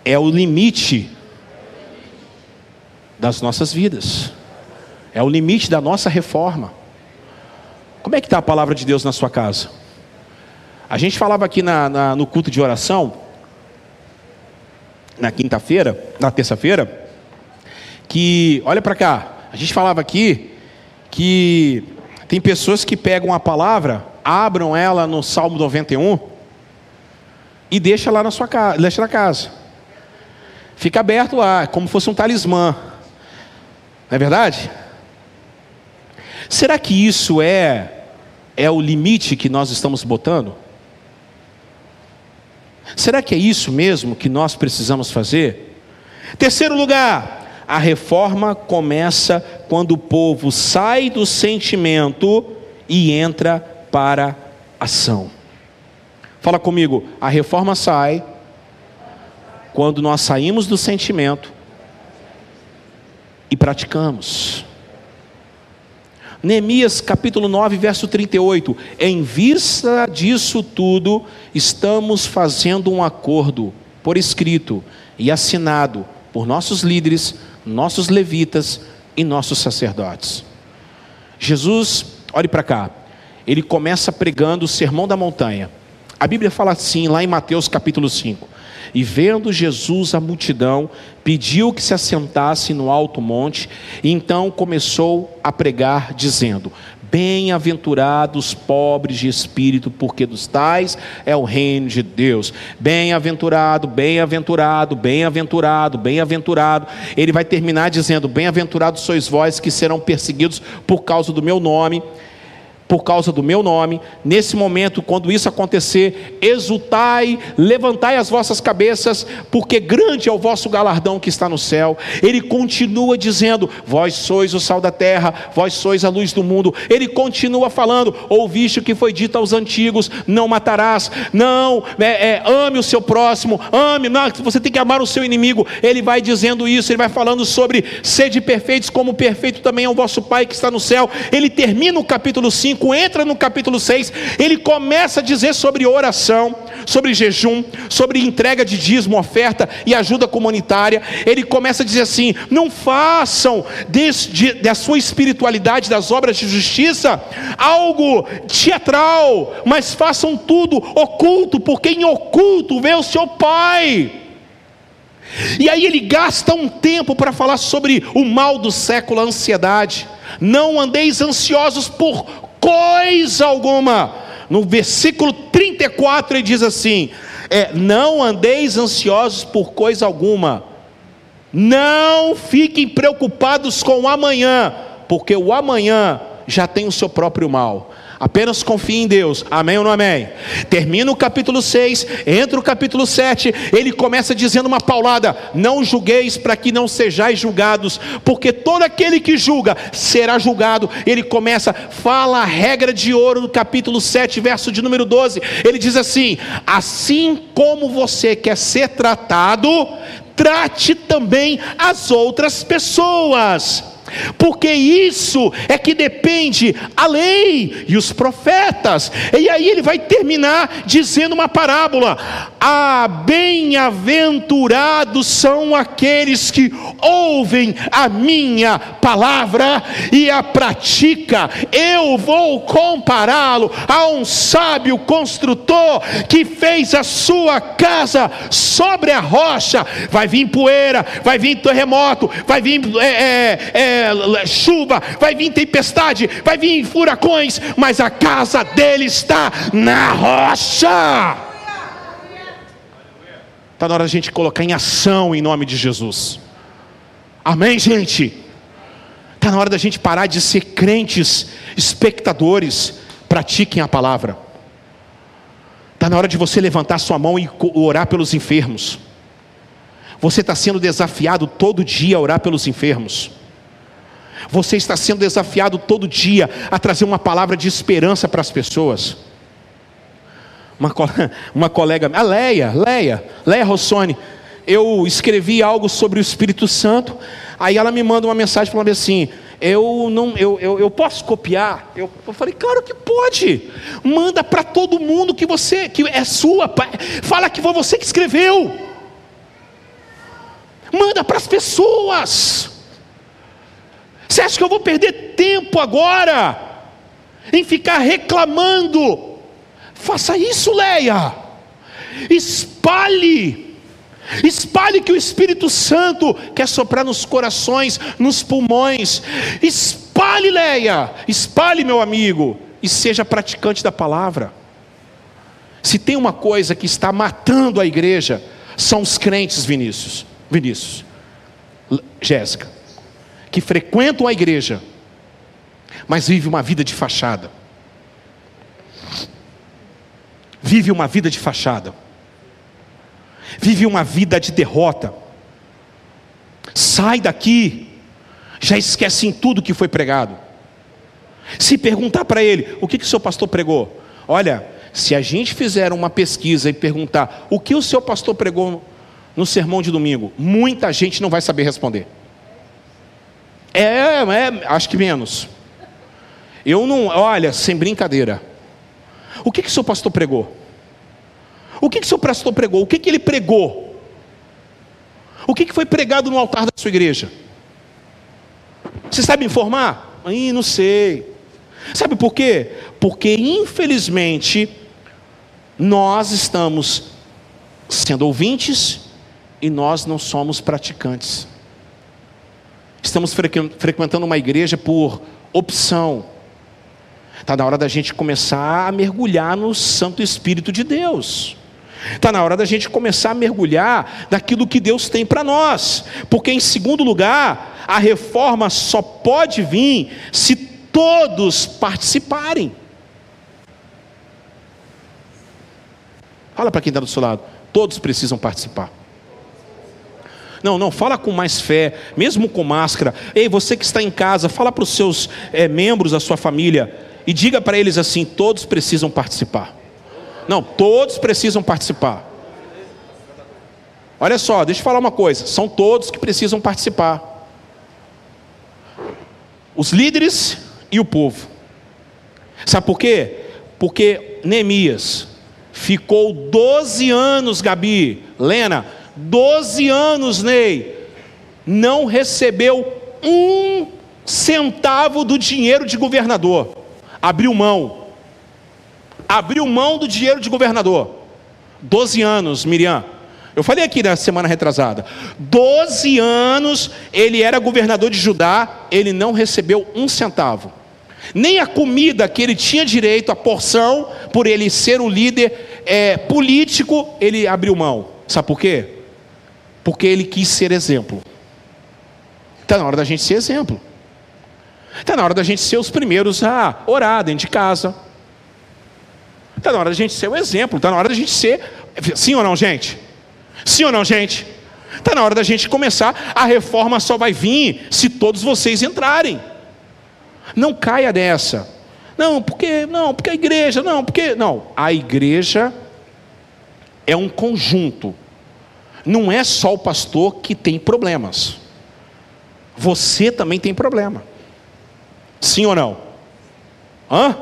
é o limite das nossas vidas, é o limite da nossa reforma. Como é que está a palavra de Deus na sua casa? A gente falava aqui na, na, no culto de oração, na quinta-feira, na terça-feira, que, olha para cá, a gente falava aqui que tem pessoas que pegam a palavra, abram ela no Salmo 91 e deixa lá na sua casa, deixa na casa. Fica aberto lá, como fosse um talismã. Não é verdade? Será que isso é é o limite que nós estamos botando? Será que é isso mesmo que nós precisamos fazer? Terceiro lugar, a reforma começa quando o povo sai do sentimento e entra para ação. Fala comigo, a reforma sai quando nós saímos do sentimento e praticamos. Neemias capítulo 9, verso 38. Em vista disso tudo, estamos fazendo um acordo por escrito e assinado por nossos líderes, nossos levitas e nossos sacerdotes. Jesus, olhe para cá, ele começa pregando o sermão da montanha. A Bíblia fala assim, lá em Mateus capítulo 5: E vendo Jesus a multidão, pediu que se assentasse no alto monte, e então começou a pregar, dizendo: Bem-aventurados pobres de espírito, porque dos tais é o reino de Deus. Bem-aventurado, bem-aventurado, bem-aventurado, bem-aventurado. Ele vai terminar dizendo: Bem-aventurados sois vós que serão perseguidos por causa do meu nome por causa do meu nome. Nesse momento, quando isso acontecer, exultai, levantai as vossas cabeças, porque grande é o vosso galardão que está no céu. Ele continua dizendo: Vós sois o sal da terra, vós sois a luz do mundo. Ele continua falando: Ouviste o que foi dito aos antigos: Não matarás, não, é, é, ame o seu próximo, ame, não, você tem que amar o seu inimigo. Ele vai dizendo isso, ele vai falando sobre sede perfeitos, como perfeito também é o vosso Pai que está no céu. Ele termina o capítulo 5 5, entra no capítulo 6, ele começa a dizer sobre oração, sobre jejum, sobre entrega de dízimo, oferta e ajuda comunitária. Ele começa a dizer assim: não façam de, da sua espiritualidade, das obras de justiça, algo teatral, mas façam tudo oculto, porque em oculto vê o seu Pai. E aí ele gasta um tempo para falar sobre o mal do século, a ansiedade Não andeis ansiosos por coisa alguma. No versículo 34 ele diz assim: é, Não andeis ansiosos por coisa alguma. Não fiquem preocupados com o amanhã, porque o amanhã já tem o seu próprio mal. Apenas confie em Deus. Amém ou não amém? Termina o capítulo 6, entra o capítulo 7, ele começa dizendo uma paulada: Não julgueis para que não sejais julgados, porque todo aquele que julga será julgado. Ele começa, fala a regra de ouro do capítulo 7, verso de número 12. Ele diz assim: Assim como você quer ser tratado, trate também as outras pessoas porque isso é que depende a lei e os profetas. E aí ele vai terminar dizendo uma parábola: Ah, bem-aventurados são aqueles que ouvem a minha palavra e a pratica. Eu vou compará-lo a um sábio construtor que fez a sua casa sobre a rocha. Vai vir poeira, vai vir terremoto, vai vir é, é, é, chuva, vai vir tempestade, vai vir furacões, mas a casa dele está na rocha. Está na hora da gente colocar em ação em nome de Jesus. Amém, gente? Está na hora da gente parar de ser crentes, espectadores. Pratiquem a palavra. Está na hora de você levantar sua mão e orar pelos enfermos. Você está sendo desafiado todo dia a orar pelos enfermos. Você está sendo desafiado todo dia a trazer uma palavra de esperança para as pessoas. Uma, uma colega, a Leia, Leia, Leia Rossoni, eu escrevi algo sobre o Espírito Santo, aí ela me manda uma mensagem falando assim: eu não, eu, eu, eu posso copiar? Eu, eu falei, claro que pode. Manda para todo mundo que você, que é sua, fala que foi você que escreveu. Manda para as pessoas. Você acha que eu vou perder tempo agora em ficar reclamando? Faça isso, Leia. Espalhe. Espalhe que o Espírito Santo quer soprar nos corações, nos pulmões. Espalhe, Leia. Espalhe, meu amigo. E seja praticante da palavra. Se tem uma coisa que está matando a igreja, são os crentes, Vinícius. Vinícius. Jéssica que frequentam a igreja, mas vive uma vida de fachada. Vive uma vida de fachada. Vive uma vida de derrota. Sai daqui, já esquece em tudo que foi pregado. Se perguntar para ele, o que, que o seu pastor pregou? Olha, se a gente fizer uma pesquisa e perguntar o que o seu pastor pregou no sermão de domingo, muita gente não vai saber responder. É, é, acho que menos. Eu não, olha, sem brincadeira. O que que seu pastor pregou? O que que seu pastor pregou? O que que ele pregou? O que que foi pregado no altar da sua igreja? Você sabe informar? Ih, não sei. Sabe por quê? Porque infelizmente nós estamos sendo ouvintes e nós não somos praticantes. Estamos frequentando uma igreja por opção. Está na hora da gente começar a mergulhar no Santo Espírito de Deus. Está na hora da gente começar a mergulhar naquilo que Deus tem para nós. Porque, em segundo lugar, a reforma só pode vir se todos participarem. Fala para quem está do seu lado: todos precisam participar. Não, não, fala com mais fé, mesmo com máscara. Ei, você que está em casa, fala para os seus é, membros da sua família e diga para eles assim: todos precisam participar. Não, todos precisam participar. Olha só, deixa eu falar uma coisa: são todos que precisam participar. Os líderes e o povo. Sabe por quê? Porque Neemias ficou 12 anos, Gabi, Lena, 12 anos, Ney, não recebeu um centavo do dinheiro de governador. Abriu mão. Abriu mão do dinheiro de governador. 12 anos, Miriam. Eu falei aqui na semana retrasada. Doze anos ele era governador de Judá, ele não recebeu um centavo. Nem a comida que ele tinha direito, a porção, por ele ser o líder é, político, ele abriu mão. Sabe por quê? Porque ele quis ser exemplo. Está na hora da gente ser exemplo. Está na hora da gente ser os primeiros a orar dentro de casa. Está na hora da gente ser o exemplo. Está na hora da gente ser. Sim ou não, gente? Sim ou não, gente? Está na hora da gente começar. A reforma só vai vir se todos vocês entrarem. Não caia dessa. Não, porque não, porque a igreja, não, porque não. A igreja é um conjunto. Não é só o pastor que tem problemas. Você também tem problema. Sim ou não? Hã?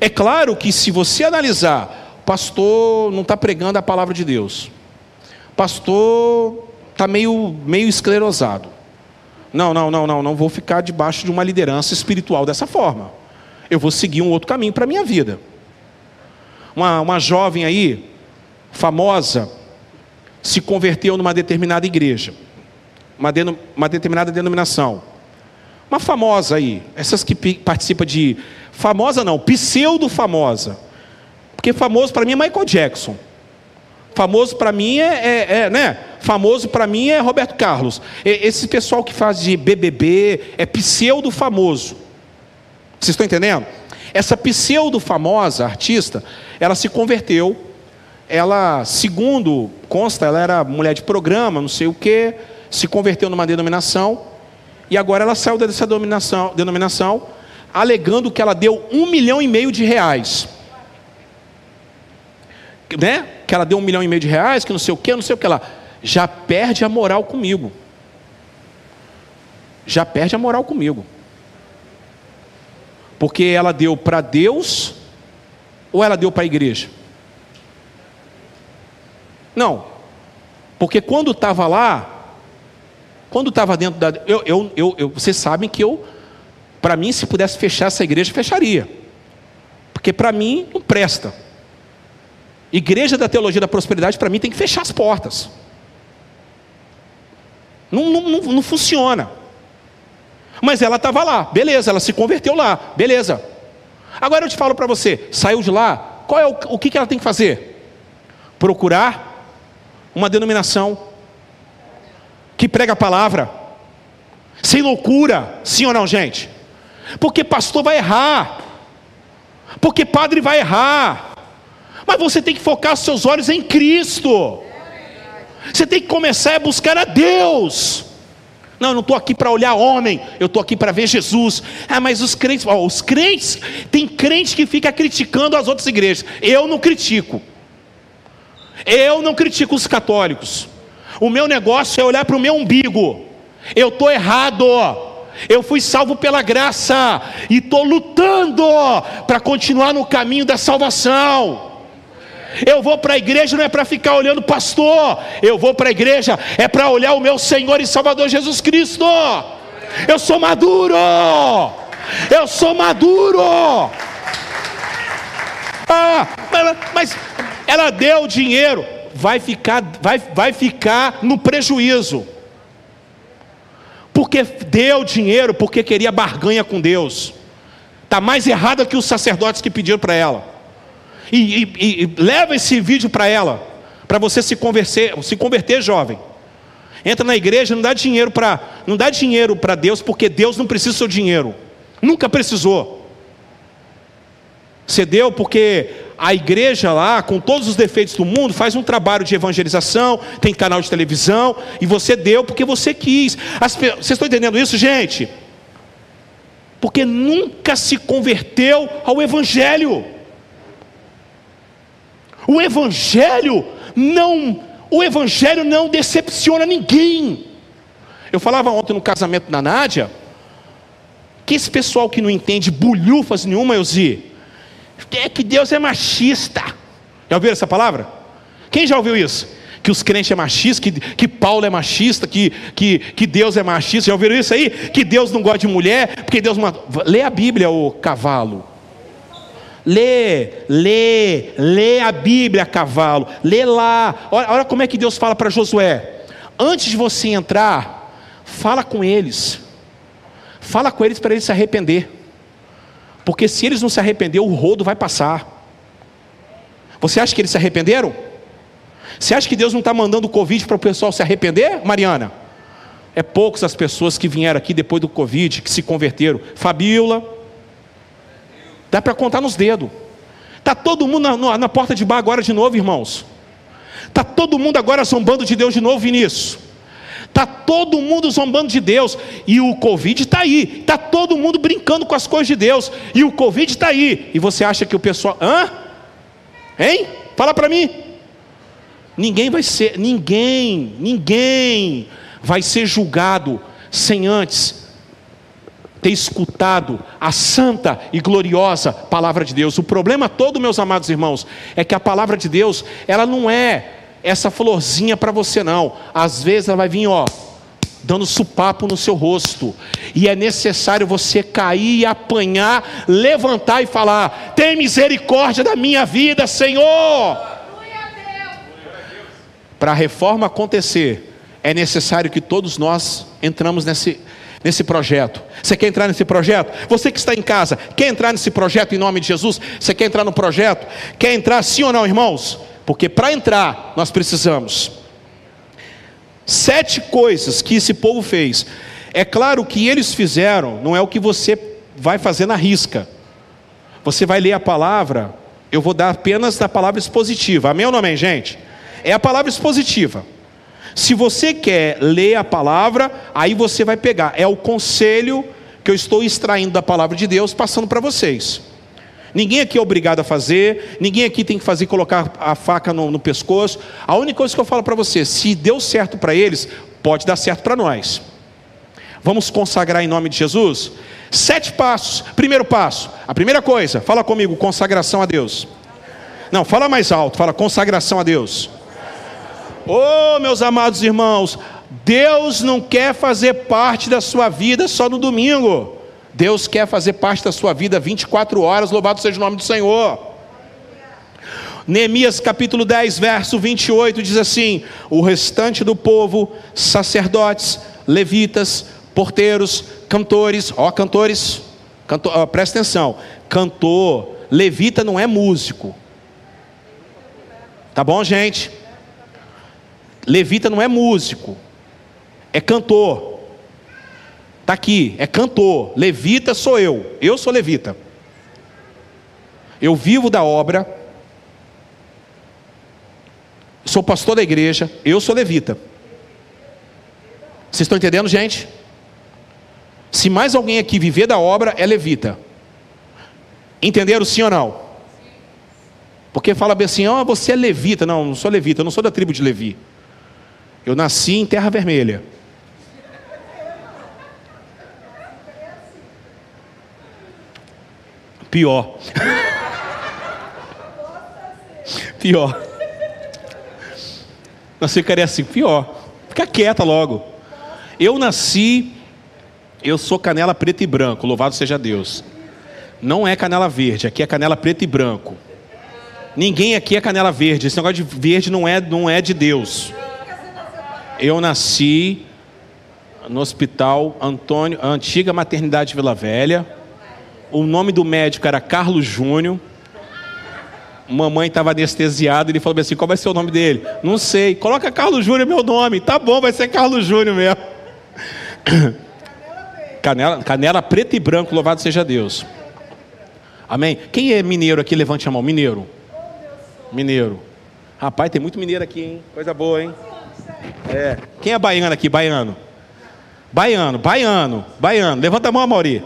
É claro que se você analisar, pastor não está pregando a palavra de Deus. Pastor está meio, meio esclerosado. Não, não, não, não, não vou ficar debaixo de uma liderança espiritual dessa forma. Eu vou seguir um outro caminho para a minha vida. Uma, uma jovem aí, famosa, se converteu numa determinada igreja, uma, uma determinada denominação. Uma famosa aí, essas que participam de. Famosa não, pseudo-famosa. Porque famoso para mim é Michael Jackson. Famoso para mim é, é, é, né? Famoso para mim é Roberto Carlos. Esse pessoal que faz de BBB é pseudo famoso. Vocês estão entendendo? Essa pseudo famosa artista, ela se converteu. Ela, segundo consta, ela era mulher de programa, não sei o que, se converteu numa denominação e agora ela saiu dessa denominação, denominação alegando que ela deu um milhão e meio de reais. Né? Que ela deu um milhão e meio de reais, que não sei o que, não sei o que lá. Já perde a moral comigo. Já perde a moral comigo. Porque ela deu para Deus ou ela deu para a igreja? Não. Porque quando estava lá, quando estava dentro da. Eu, eu, eu, eu, vocês sabem que eu, para mim, se pudesse fechar essa igreja, fecharia. Porque para mim não presta. Igreja da Teologia da Prosperidade, para mim, tem que fechar as portas. Não, não, não, não funciona. Mas ela estava lá, beleza, ela se converteu lá, beleza. Agora eu te falo para você, saiu de lá, qual é o, o que, que ela tem que fazer? Procurar uma denominação que prega a palavra, sem loucura, sim ou não, gente? Porque pastor vai errar, porque padre vai errar, mas você tem que focar seus olhos em Cristo, você tem que começar a buscar a Deus. Não, eu não estou aqui para olhar homem, eu estou aqui para ver Jesus. Ah, mas os crentes, ó, os crentes, tem crente que fica criticando as outras igrejas. Eu não critico. Eu não critico os católicos. O meu negócio é olhar para o meu umbigo. Eu estou errado. Eu fui salvo pela graça e estou lutando para continuar no caminho da salvação. Eu vou para a igreja não é para ficar olhando pastor, eu vou para a igreja é para olhar o meu Senhor e Salvador Jesus Cristo. Eu sou maduro, eu sou maduro. Ah, mas ela deu dinheiro, vai ficar, vai, vai ficar no prejuízo. Porque deu dinheiro, porque queria barganha com Deus. Está mais errada que os sacerdotes que pediram para ela. E, e, e leva esse vídeo para ela, para você se converter, se converter jovem. Entra na igreja, não dá dinheiro para, não dá dinheiro para Deus, porque Deus não precisa do seu dinheiro. Nunca precisou. Você deu porque a igreja lá, com todos os defeitos do mundo, faz um trabalho de evangelização, tem canal de televisão, e você deu porque você quis. As, vocês estão entendendo isso, gente? Porque nunca se converteu ao Evangelho. O evangelho não, o evangelho não decepciona ninguém. Eu falava ontem no casamento da Nádia, que esse pessoal que não entende bulhufas nenhuma, Eusi, é que Deus é machista. Já ouviram essa palavra? Quem já ouviu isso? Que os crentes é machista, que, que Paulo é machista, que, que, que Deus é machista. Já ouviram isso aí? Que Deus não gosta de mulher, porque Deus. Lê a Bíblia, o cavalo. Lê, lê, lê a Bíblia, cavalo. Lê lá. Olha, olha como é que Deus fala para Josué. Antes de você entrar, fala com eles. Fala com eles para eles se arrepender. Porque se eles não se arrepender, o rodo vai passar. Você acha que eles se arrependeram? Você acha que Deus não está mandando o Covid para o pessoal se arrepender, Mariana? É poucas as pessoas que vieram aqui depois do Covid, que se converteram. Fabiola, dá para contar nos dedos. Está todo mundo na, na, na, porta de bar agora de novo, irmãos. Está todo mundo agora zombando de Deus de novo, Vinícius. Está todo mundo zombando de Deus. E o Covid está aí. Está todo mundo brincando com as coisas de Deus. E o Covid está aí. E você acha que o pessoal. Hã? Hein? Fala para mim. Ninguém vai ser, ninguém, ninguém vai ser julgado sem antes ter escutado a santa e gloriosa palavra de Deus. O problema todo, meus amados irmãos, é que a palavra de Deus, ela não é essa florzinha para você não. Às vezes ela vai vir, ó, dando supapo no seu rosto. E é necessário você cair apanhar, levantar e falar: "Tem misericórdia da minha vida, Senhor!" Para a reforma acontecer, é necessário que todos nós entramos nesse, nesse projeto. Você quer entrar nesse projeto? Você que está em casa, quer entrar nesse projeto em nome de Jesus? Você quer entrar no projeto? Quer entrar sim ou não, irmãos? Porque para entrar, nós precisamos. Sete coisas que esse povo fez. É claro que eles fizeram, não é o que você vai fazer na risca. Você vai ler a palavra, eu vou dar apenas da palavra expositiva. Amém ou não amém, gente? É a palavra expositiva. Se você quer ler a palavra, aí você vai pegar. É o conselho que eu estou extraindo da palavra de Deus, passando para vocês. Ninguém aqui é obrigado a fazer, ninguém aqui tem que fazer colocar a faca no, no pescoço. A única coisa que eu falo para você, se deu certo para eles, pode dar certo para nós. Vamos consagrar em nome de Jesus? Sete passos. Primeiro passo, a primeira coisa, fala comigo, consagração a Deus. Não, fala mais alto, fala consagração a Deus. Oh, meus amados irmãos, Deus não quer fazer parte da sua vida só no domingo. Deus quer fazer parte da sua vida 24 horas, louvado seja o nome do Senhor. Neemias capítulo 10, verso 28 diz assim: O restante do povo, sacerdotes, levitas, porteiros, cantores, ó, cantores, cantor, ó, presta atenção, cantor, levita não é músico, tá bom, gente? Levita não é músico, é cantor. Está aqui, é cantor. Levita sou eu, eu sou levita. Eu vivo da obra, sou pastor da igreja, eu sou levita. Vocês estão entendendo, gente? Se mais alguém aqui viver da obra, é levita. Entenderam sim ou não? Porque fala bem assim, ó, oh, você é levita. Não, não sou levita, eu não sou da tribo de Levi. Eu nasci em Terra Vermelha. Pior. Pior. Nasci ficaria assim, pior. Fica quieta logo. Eu nasci, eu sou canela preto e branco, louvado seja Deus. Não é canela verde, aqui é canela preto e branco. Ninguém aqui é canela verde. Esse negócio de verde não é, não é de Deus. Eu nasci no hospital Antônio, antiga maternidade Vila Velha. O nome do médico era Carlos Júnior. Mamãe estava anestesiada, ele falou assim: qual vai ser o nome dele? Não sei. Coloca Carlos Júnior meu nome. Tá bom, vai ser Carlos Júnior mesmo. Canela, canela preto e branco, louvado seja Deus. Amém? Quem é mineiro aqui? Levante a mão. Mineiro. Mineiro. Rapaz, tem muito mineiro aqui, hein? Coisa boa, hein? É. Quem é baiano aqui? Baiano. Baiano, baiano, baiano. Levanta a mão, Mauri.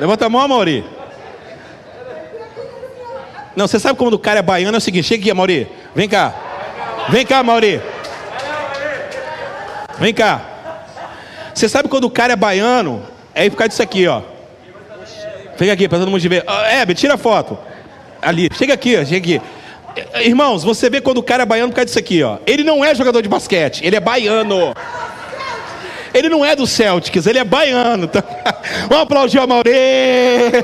Levanta a mão, Mauri. Não, você sabe como o cara é baiano? É o seguinte: chega aqui, Mauri. Vem cá. Vem cá, Mauri. Vem cá. Você sabe quando o cara é baiano? É ficar disso aqui, ó. Vem aqui para todo mundo ver. É, tira a foto. Ali. Chega aqui, chega aqui. Irmãos, você vê quando o cara é baiano por causa disso aqui, ó. Ele não é jogador de basquete, ele é baiano. Ele não é do Celtics, ele é baiano. Tá? Vamos aplaudir o Maurê.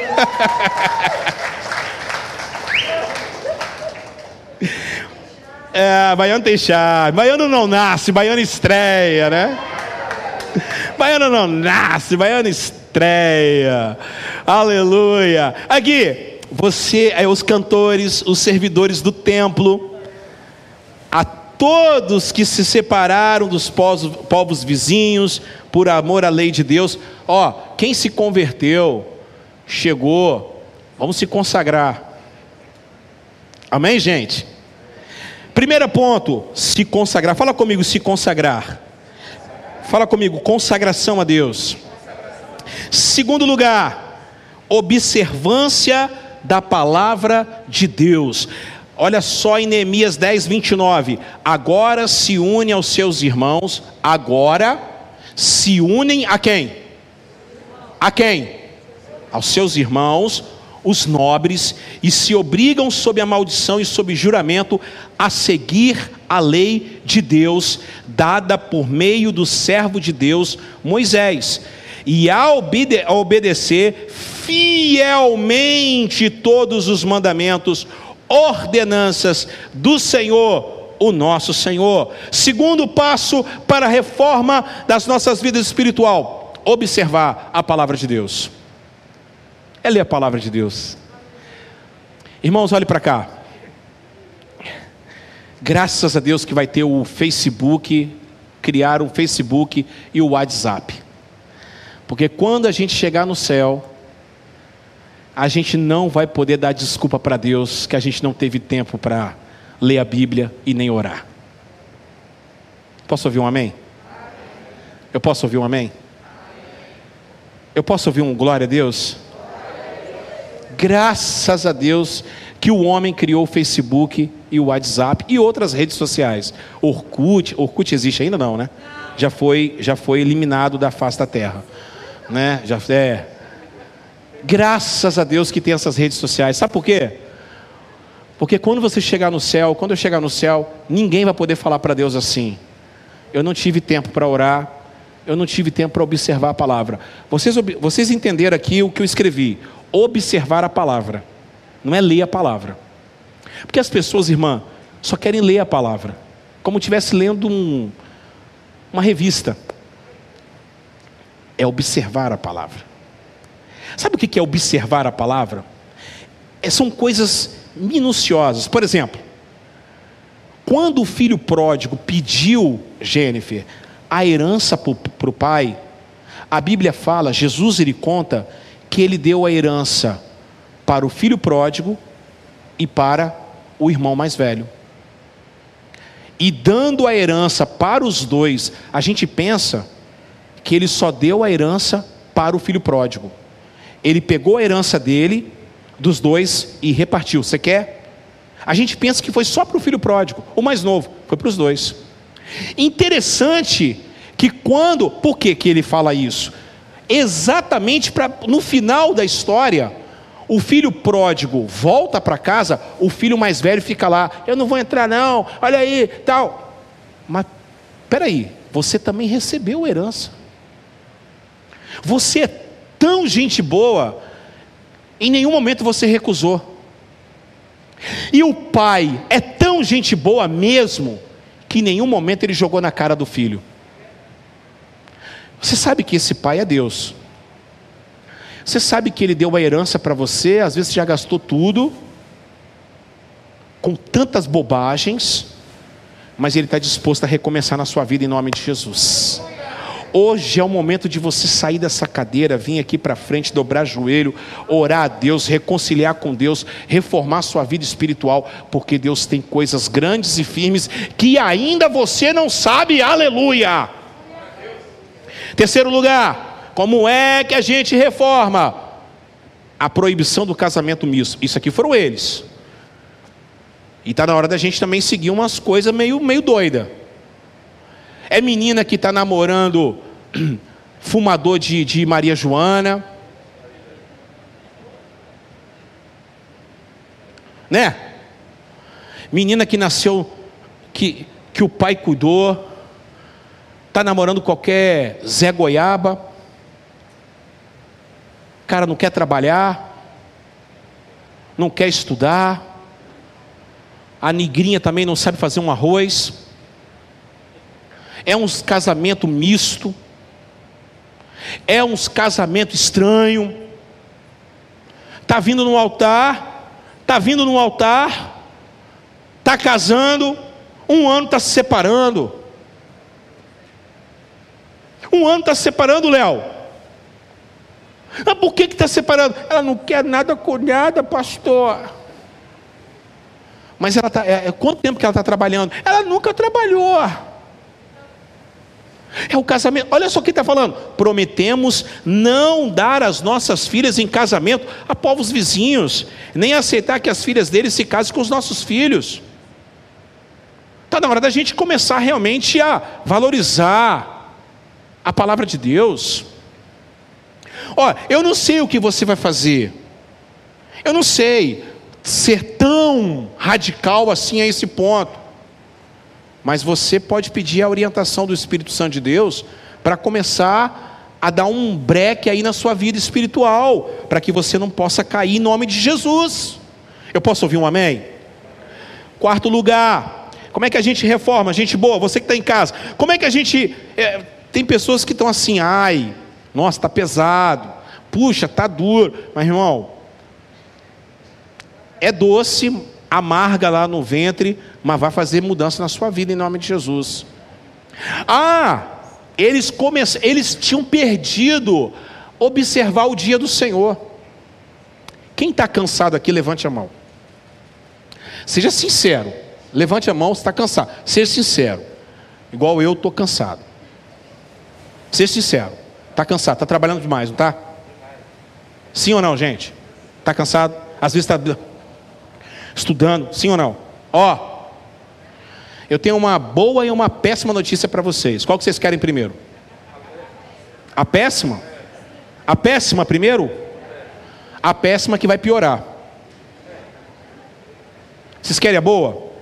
É, baiano tem chave. Baiano não nasce, baiano estreia, né? Baiano não nasce, baiano estreia. Aleluia. Aqui, você, é, os cantores, os servidores do templo, a todos que se separaram dos povos, vizinhos por amor à lei de Deus. Ó, quem se converteu, chegou, vamos se consagrar. Amém, gente? Primeiro ponto, se consagrar. Fala comigo, se consagrar. Fala comigo, consagração a Deus. Segundo lugar, observância da palavra de Deus. Olha só em Neemias 10, 29. Agora se une aos seus irmãos, agora se unem a quem? A quem? Aos seus irmãos, os nobres, e se obrigam sob a maldição e sob juramento a seguir a lei de Deus, dada por meio do servo de Deus, Moisés, e a, obede a obedecer fielmente todos os mandamentos, ordenanças do Senhor, o nosso Senhor. Segundo passo para a reforma das nossas vidas espiritual: observar a palavra de Deus. É ler a palavra de Deus. Irmãos, olhe para cá. Graças a Deus que vai ter o Facebook, criar o Facebook e o WhatsApp. Porque quando a gente chegar no céu, a gente não vai poder dar desculpa para Deus que a gente não teve tempo para ler a Bíblia e nem orar. Posso ouvir um amém? Eu posso ouvir um amém? Eu posso ouvir um glória a Deus? Graças a Deus que o homem criou o Facebook e o WhatsApp e outras redes sociais. Orkut, Orkut existe ainda não, né? Já foi, já foi eliminado da face da terra, né? Já é, Graças a Deus que tem essas redes sociais. Sabe por quê? Porque quando você chegar no céu, quando eu chegar no céu, ninguém vai poder falar para Deus assim: eu não tive tempo para orar, eu não tive tempo para observar a palavra. Vocês, vocês entenderam aqui o que eu escrevi: observar a palavra, não é ler a palavra. Porque as pessoas, irmã, só querem ler a palavra, como estivesse lendo um, uma revista. É observar a palavra. Sabe o que é observar a palavra? É, são coisas minuciosas. Por exemplo, quando o filho pródigo pediu, Jennifer, a herança para o pai, a Bíblia fala, Jesus ele conta, que ele deu a herança para o filho pródigo e para o irmão mais velho. E dando a herança para os dois, a gente pensa que ele só deu a herança para o filho pródigo ele pegou a herança dele, dos dois, e repartiu. Você quer? A gente pensa que foi só para o filho pródigo, o mais novo, foi para os dois. Interessante que quando, por que, que ele fala isso? Exatamente para no final da história, o filho pródigo volta para casa, o filho mais velho fica lá, eu não vou entrar não, olha aí, tal. Mas peraí, você também recebeu herança. Você é tão gente boa, em nenhum momento você recusou. E o pai é tão gente boa mesmo, que em nenhum momento ele jogou na cara do filho. Você sabe que esse pai é Deus. Você sabe que ele deu uma herança para você, às vezes já gastou tudo, com tantas bobagens, mas ele está disposto a recomeçar na sua vida em nome de Jesus. Hoje é o momento de você sair dessa cadeira, vir aqui para frente, dobrar joelho, orar a Deus, reconciliar com Deus, reformar sua vida espiritual, porque Deus tem coisas grandes e firmes que ainda você não sabe. Aleluia! Terceiro lugar, como é que a gente reforma? A proibição do casamento misto. Isso aqui foram eles. E está na hora da gente também seguir umas coisas meio, meio doida. É menina que está namorando fumador de, de Maria Joana. Né? Menina que nasceu, que, que o pai cuidou. está namorando qualquer Zé Goiaba, cara não quer trabalhar, não quer estudar, a negrinha também não sabe fazer um arroz, é um casamento misto, é um casamento estranho, está vindo no altar, está vindo no altar, está casando, um ano está se separando. Um ano está se separando, Léo. Ah, por que está separando? Ela não quer nada com nada, pastor. Mas ela tá, é, é, quanto tempo que ela está trabalhando? Ela nunca trabalhou. É o casamento. Olha só o que está falando. Prometemos não dar as nossas filhas em casamento a povos vizinhos, nem aceitar que as filhas deles se casem com os nossos filhos. Está na hora da gente começar realmente a valorizar a palavra de Deus. Ó, eu não sei o que você vai fazer. Eu não sei ser tão radical assim a esse ponto. Mas você pode pedir a orientação do Espírito Santo de Deus para começar a dar um breque aí na sua vida espiritual, para que você não possa cair em nome de Jesus. Eu posso ouvir um amém? Quarto lugar, como é que a gente reforma? Gente boa, você que está em casa, como é que a gente. É, tem pessoas que estão assim, ai, nossa, está pesado, puxa, está duro, mas irmão, é doce, amarga lá no ventre, mas vai fazer mudança na sua vida em nome de Jesus. Ah, eles começam, eles tinham perdido observar o dia do Senhor. Quem está cansado aqui, levante a mão. Seja sincero. Levante a mão se está cansado. Seja sincero. Igual eu estou cansado. Seja sincero. Está cansado, está trabalhando demais, não está? Sim ou não, gente? Está cansado? Às vezes está estudando, sim ou não? Ó, eu tenho uma boa e uma péssima notícia para vocês. Qual que vocês querem primeiro? A péssima? A péssima primeiro? A péssima que vai piorar. Vocês querem a boa?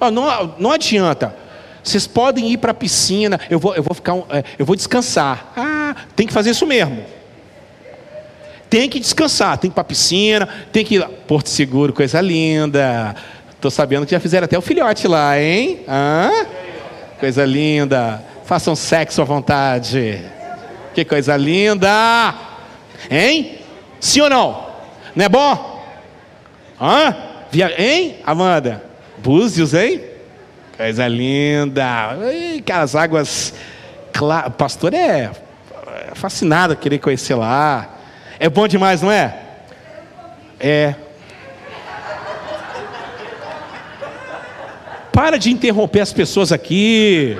Oh, não, não adianta. Vocês podem ir para a piscina. Eu vou, eu vou ficar, é, eu vou descansar. Ah, tem que fazer isso mesmo tem que descansar, tem que ir para a piscina, tem que ir lá. Porto Seguro, coisa linda. Estou sabendo que já fizeram até o filhote lá, hein? Hã? Coisa linda. Façam sexo à vontade. Que coisa linda. Hein? Sim ou não? Não é bom? Hã? Via... Hein, Amanda? Búzios, hein? Coisa linda. Aquelas águas. Cla... Pastor é fascinado querer conhecer lá. É bom demais, não é? É. Para de interromper as pessoas aqui.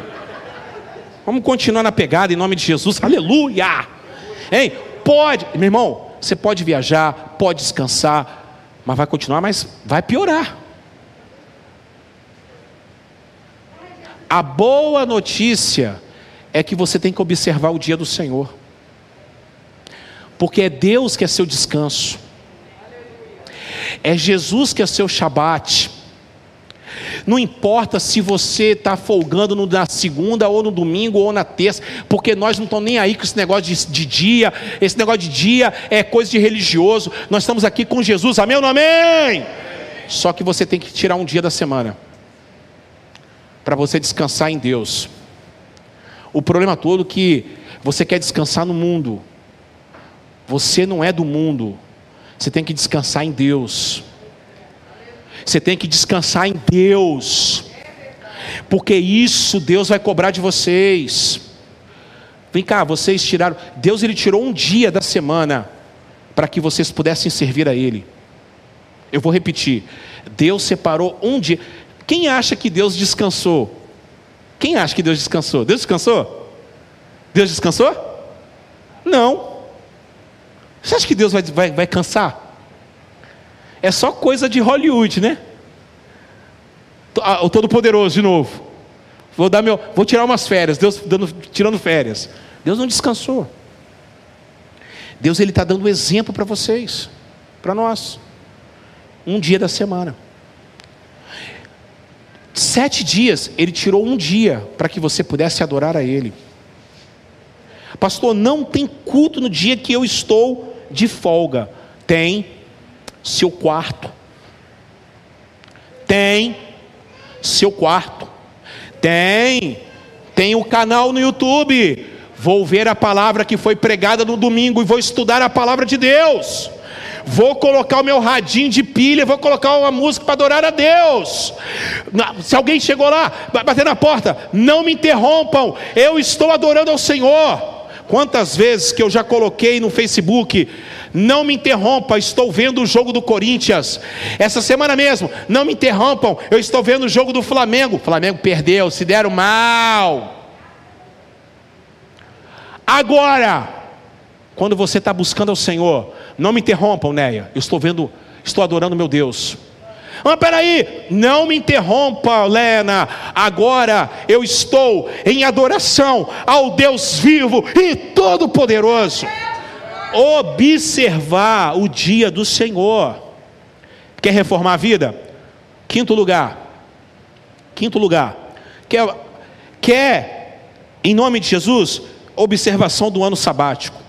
Vamos continuar na pegada em nome de Jesus. Aleluia! Hein? Pode, meu irmão, você pode viajar, pode descansar, mas vai continuar, mas vai piorar. A boa notícia é que você tem que observar o dia do Senhor porque é Deus que é seu descanso, é Jesus que é seu Shabat. Não importa se você está folgando na segunda, ou no domingo, ou na terça, porque nós não estamos nem aí com esse negócio de, de, dia. Esse negócio de dia é coisa de religioso. Nós estamos aqui com Jesus, amém ou não amém? Só que você tem que tirar um dia da semana para você descansar em Deus. O problema todo é que você quer descansar no mundo, você não é do mundo. Você tem que descansar em Deus. Você tem que descansar em Deus. Porque isso Deus vai cobrar de vocês. Vem cá, vocês tiraram. Deus ele tirou um dia da semana para que vocês pudessem servir a Ele. Eu vou repetir. Deus separou um dia. Quem acha que Deus descansou? Quem acha que Deus descansou? Deus descansou? Deus descansou? Não. Você acha que Deus vai, vai, vai cansar? É só coisa de Hollywood, né? Ah, o Todo-Poderoso de novo. Vou, dar meu, vou tirar umas férias. Deus dando, tirando férias. Deus não descansou. Deus ele está dando exemplo para vocês, para nós. Um dia da semana. sete dias, Ele tirou um dia para que você pudesse adorar a Ele. Pastor, não tem culto no dia que eu estou de folga. Tem seu quarto. Tem seu quarto. Tem. Tem o canal no YouTube. Vou ver a palavra que foi pregada no domingo e vou estudar a palavra de Deus. Vou colocar o meu radinho de pilha, vou colocar uma música para adorar a Deus. Se alguém chegou lá, bater na porta, não me interrompam, eu estou adorando ao Senhor. Quantas vezes que eu já coloquei no Facebook, não me interrompa, estou vendo o jogo do Corinthians. Essa semana mesmo, não me interrompam, eu estou vendo o jogo do Flamengo. Flamengo perdeu, se deram mal. Agora, quando você está buscando ao Senhor, não me interrompam, Neia. Eu estou vendo, estou adorando meu Deus. Mas peraí, não me interrompa, Lena. Agora eu estou em adoração ao Deus vivo e todo-poderoso. Observar o dia do Senhor. Quer reformar a vida? Quinto lugar. Quinto lugar. Quer, quer em nome de Jesus, observação do ano sabático.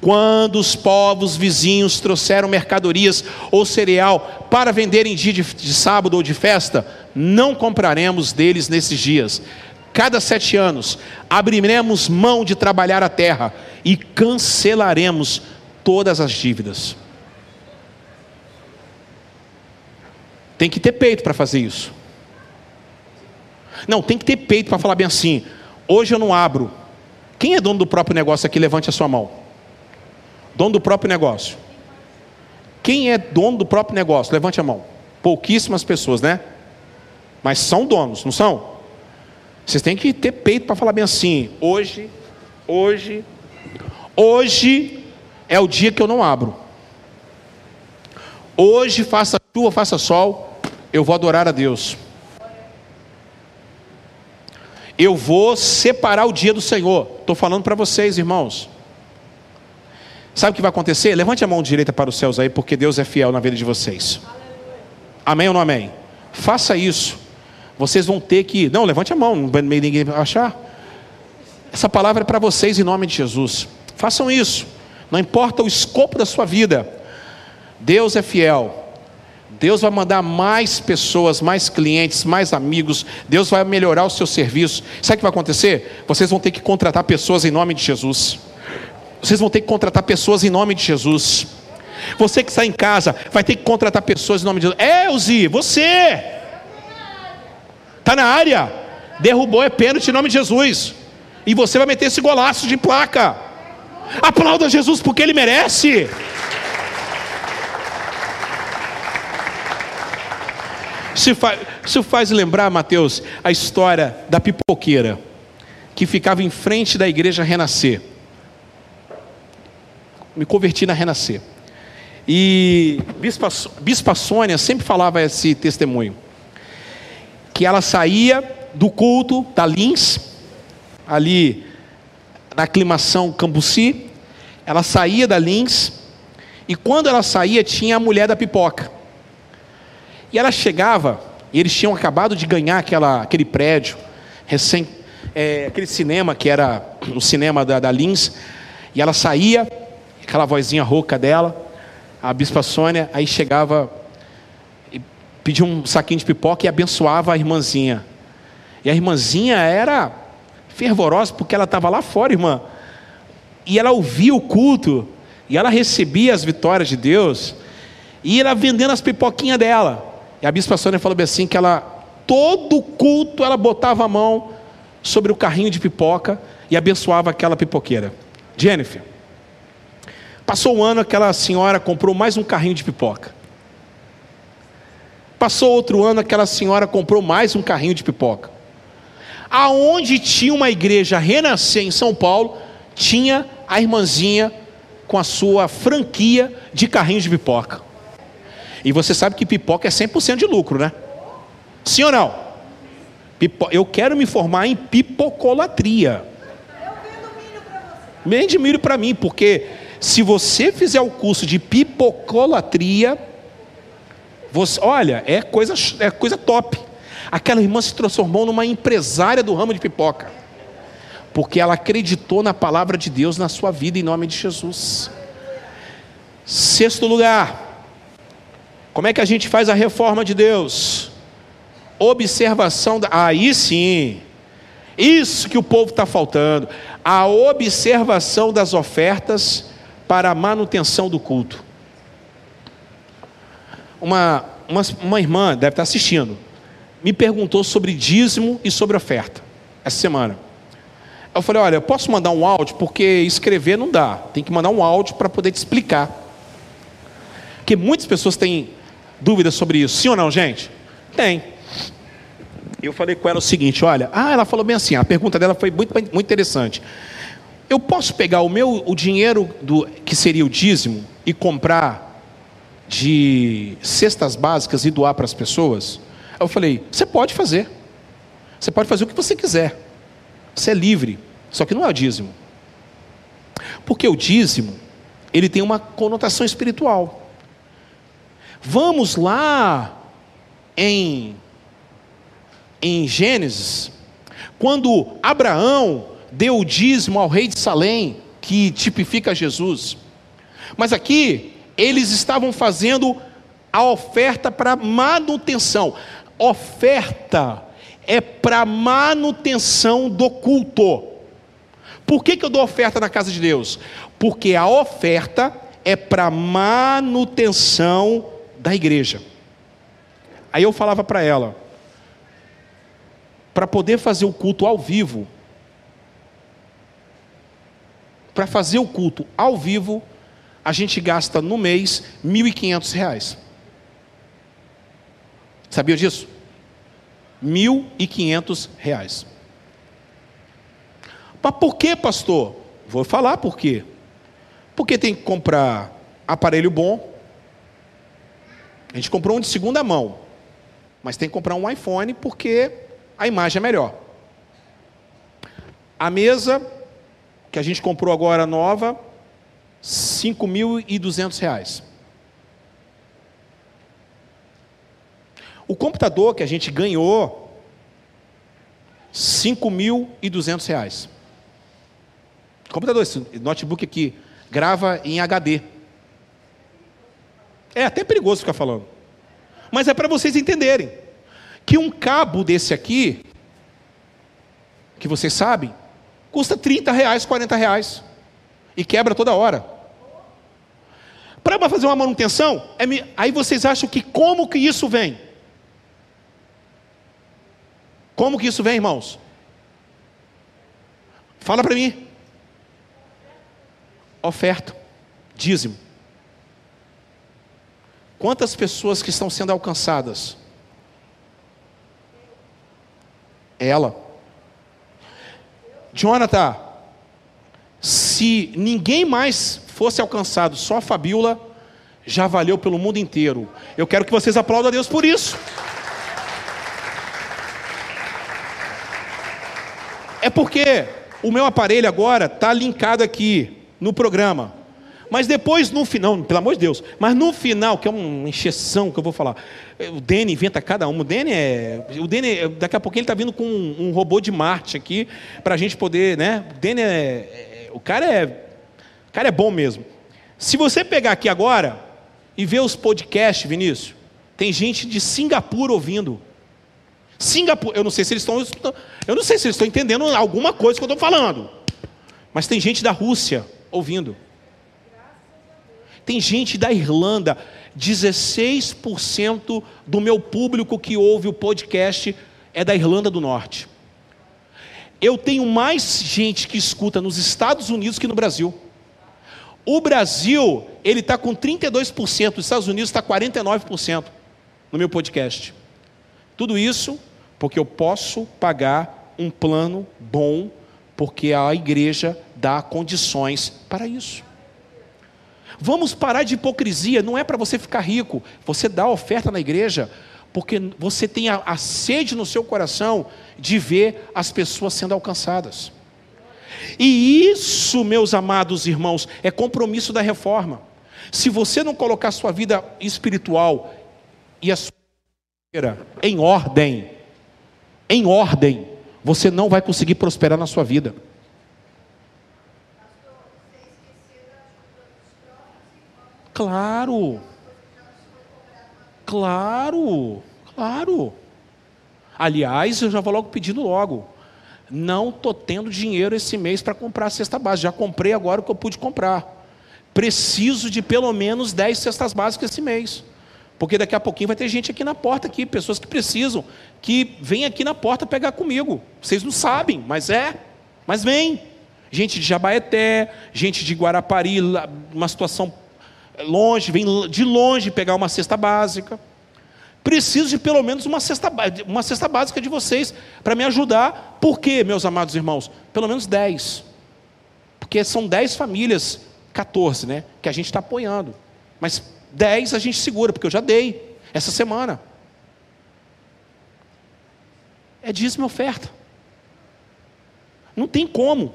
Quando os povos vizinhos trouxeram mercadorias ou cereal para vender em dia de, de sábado ou de festa, não compraremos deles nesses dias. Cada sete anos abriremos mão de trabalhar a terra e cancelaremos todas as dívidas. Tem que ter peito para fazer isso. Não, tem que ter peito para falar bem assim: hoje eu não abro. Quem é dono do próprio negócio aqui? Levante a sua mão. Dono do próprio negócio. Quem é dono do próprio negócio? Levante a mão. Pouquíssimas pessoas, né? Mas são donos, não são? Vocês têm que ter peito para falar bem assim: hoje, hoje, hoje é o dia que eu não abro. Hoje, faça chuva, faça sol, eu vou adorar a Deus. Eu vou separar o dia do Senhor. Estou falando para vocês, irmãos. Sabe o que vai acontecer? Levante a mão direita para os céus aí, porque Deus é fiel na vida de vocês. Amém ou não amém? Faça isso. Vocês vão ter que. Não, levante a mão, não vai ninguém achar. Essa palavra é para vocês em nome de Jesus. Façam isso. Não importa o escopo da sua vida. Deus é fiel. Deus vai mandar mais pessoas, mais clientes, mais amigos. Deus vai melhorar o seu serviço. Sabe o que vai acontecer? Vocês vão ter que contratar pessoas em nome de Jesus. Vocês vão ter que contratar pessoas em nome de Jesus. Você que está em casa vai ter que contratar pessoas em nome de Jesus. É, Uzi, você está na área, derrubou é pênalti em nome de Jesus. E você vai meter esse golaço de placa. Aplauda Jesus porque ele merece. Isso faz, isso faz lembrar, Mateus, a história da pipoqueira que ficava em frente da igreja Renascer me converti na Renascer. E Bispa, Bispa Sônia sempre falava esse testemunho. Que ela saía do culto da Lins, ali na aclimação Cambuci, ela saía da Lins, e quando ela saía tinha a mulher da pipoca. E ela chegava, e eles tinham acabado de ganhar aquela, aquele prédio, recém, é, aquele cinema que era o cinema da, da Lins, e ela saía, aquela vozinha rouca dela, a bispa Sônia, aí chegava e pedia um saquinho de pipoca e abençoava a irmãzinha. E a irmãzinha era fervorosa porque ela estava lá fora, irmã. E ela ouvia o culto, e ela recebia as vitórias de Deus, e ela vendendo as pipoquinhas dela. E a bispa Sônia falou assim que ela todo culto ela botava a mão sobre o carrinho de pipoca e abençoava aquela pipoqueira. Jennifer, Passou um ano, aquela senhora comprou mais um carrinho de pipoca. Passou outro ano, aquela senhora comprou mais um carrinho de pipoca. Aonde tinha uma igreja renascer em São Paulo, tinha a irmãzinha com a sua franquia de carrinho de pipoca. E você sabe que pipoca é 100% de lucro, né? Sim ou não? Eu quero me formar em pipocolatria. Eu vendo milho para você. Vende milho para mim, porque se você fizer o curso de pipocolatria, você, olha, é coisa, é coisa top. Aquela irmã se transformou numa empresária do ramo de pipoca, porque ela acreditou na palavra de Deus na sua vida em nome de Jesus. Sexto lugar, como é que a gente faz a reforma de Deus? Observação da. Aí sim, isso que o povo está faltando. A observação das ofertas para a manutenção do culto. Uma, uma, uma irmã, deve estar assistindo, me perguntou sobre dízimo e sobre oferta, essa semana. Eu falei: olha, eu posso mandar um áudio, porque escrever não dá, tem que mandar um áudio para poder te explicar. Porque muitas pessoas têm dúvidas sobre isso, sim ou não, gente? Tem. Eu falei com ela o seguinte: olha, ah, ela falou bem assim, a pergunta dela foi muito, muito interessante. Eu posso pegar o meu o dinheiro do que seria o dízimo e comprar de cestas básicas e doar para as pessoas? Eu falei: você pode fazer. Você pode fazer o que você quiser. Você é livre. Só que não é o dízimo. Porque o dízimo, ele tem uma conotação espiritual. Vamos lá em, em Gênesis, quando Abraão deu o dízimo ao rei de Salém, que tipifica Jesus. Mas aqui, eles estavam fazendo a oferta para manutenção. Oferta é para manutenção do culto. Por que, que eu dou oferta na casa de Deus? Porque a oferta é para manutenção da igreja. Aí eu falava para ela, para poder fazer o culto ao vivo, para fazer o culto ao vivo, a gente gasta no mês R$ 1.500. Sabia disso? R$ 1.500. Mas por que, pastor? Vou falar por quê. Porque tem que comprar aparelho bom. A gente comprou um de segunda mão. Mas tem que comprar um iPhone porque a imagem é melhor. A mesa que a gente comprou agora nova, R$ 5.200. O computador que a gente ganhou, R$ 5.200. Computador, esse notebook aqui, grava em HD. É até perigoso ficar falando. Mas é para vocês entenderem que um cabo desse aqui, que vocês sabem, custa 30 reais, 40 reais. E quebra toda hora. Para fazer uma manutenção, é, aí vocês acham que como que isso vem? Como que isso vem, irmãos? Fala para mim. Oferta, dízimo. Quantas pessoas que estão sendo alcançadas? Ela. Jonathan, se ninguém mais fosse alcançado, só a Fabiola, já valeu pelo mundo inteiro. Eu quero que vocês aplaudam a Deus por isso. É porque o meu aparelho agora está linkado aqui no programa. Mas depois, no final, pelo amor de Deus, mas no final, que é uma encheção que eu vou falar, o Dene inventa cada um. O Dene é. O Dene, daqui a pouco ele está vindo com um, um, robô de Marte aqui, para a gente poder, né? O Dene é, é. O cara é. O cara é bom mesmo. Se você pegar aqui agora e ver os podcasts, Vinícius, tem gente de Singapura ouvindo. Singapura, eu não sei se eles estão. Eu não sei se eles estão entendendo alguma coisa que eu estou falando. Mas tem gente da Rússia ouvindo. Tem gente da Irlanda, 16% do meu público que ouve o podcast é da Irlanda do Norte. Eu tenho mais gente que escuta nos Estados Unidos que no Brasil. O Brasil, ele está com 32%, os Estados Unidos está 49% no meu podcast. Tudo isso porque eu posso pagar um plano bom, porque a igreja dá condições para isso. Vamos parar de hipocrisia, não é para você ficar rico, você dá oferta na igreja, porque você tem a, a sede no seu coração de ver as pessoas sendo alcançadas. E isso, meus amados irmãos, é compromisso da reforma. Se você não colocar sua vida espiritual e a sua em ordem, em ordem, você não vai conseguir prosperar na sua vida. Claro. Claro. Claro. Aliás, eu já vou logo pedindo logo. Não estou tendo dinheiro esse mês para comprar a cesta básica. Já comprei agora o que eu pude comprar. Preciso de pelo menos 10 cestas básicas esse mês. Porque daqui a pouquinho vai ter gente aqui na porta, aqui, pessoas que precisam, que vêm aqui na porta pegar comigo. Vocês não sabem, mas é. Mas vem. Gente de Jabaeté, gente de Guarapari, uma situação longe, vem de longe pegar uma cesta básica. Preciso de pelo menos uma cesta, uma cesta básica de vocês para me ajudar. Por quê, meus amados irmãos? Pelo menos 10. Porque são 10 famílias, 14, né? Que a gente está apoiando. Mas 10 a gente segura, porque eu já dei essa semana. É dízimo e oferta. Não tem como.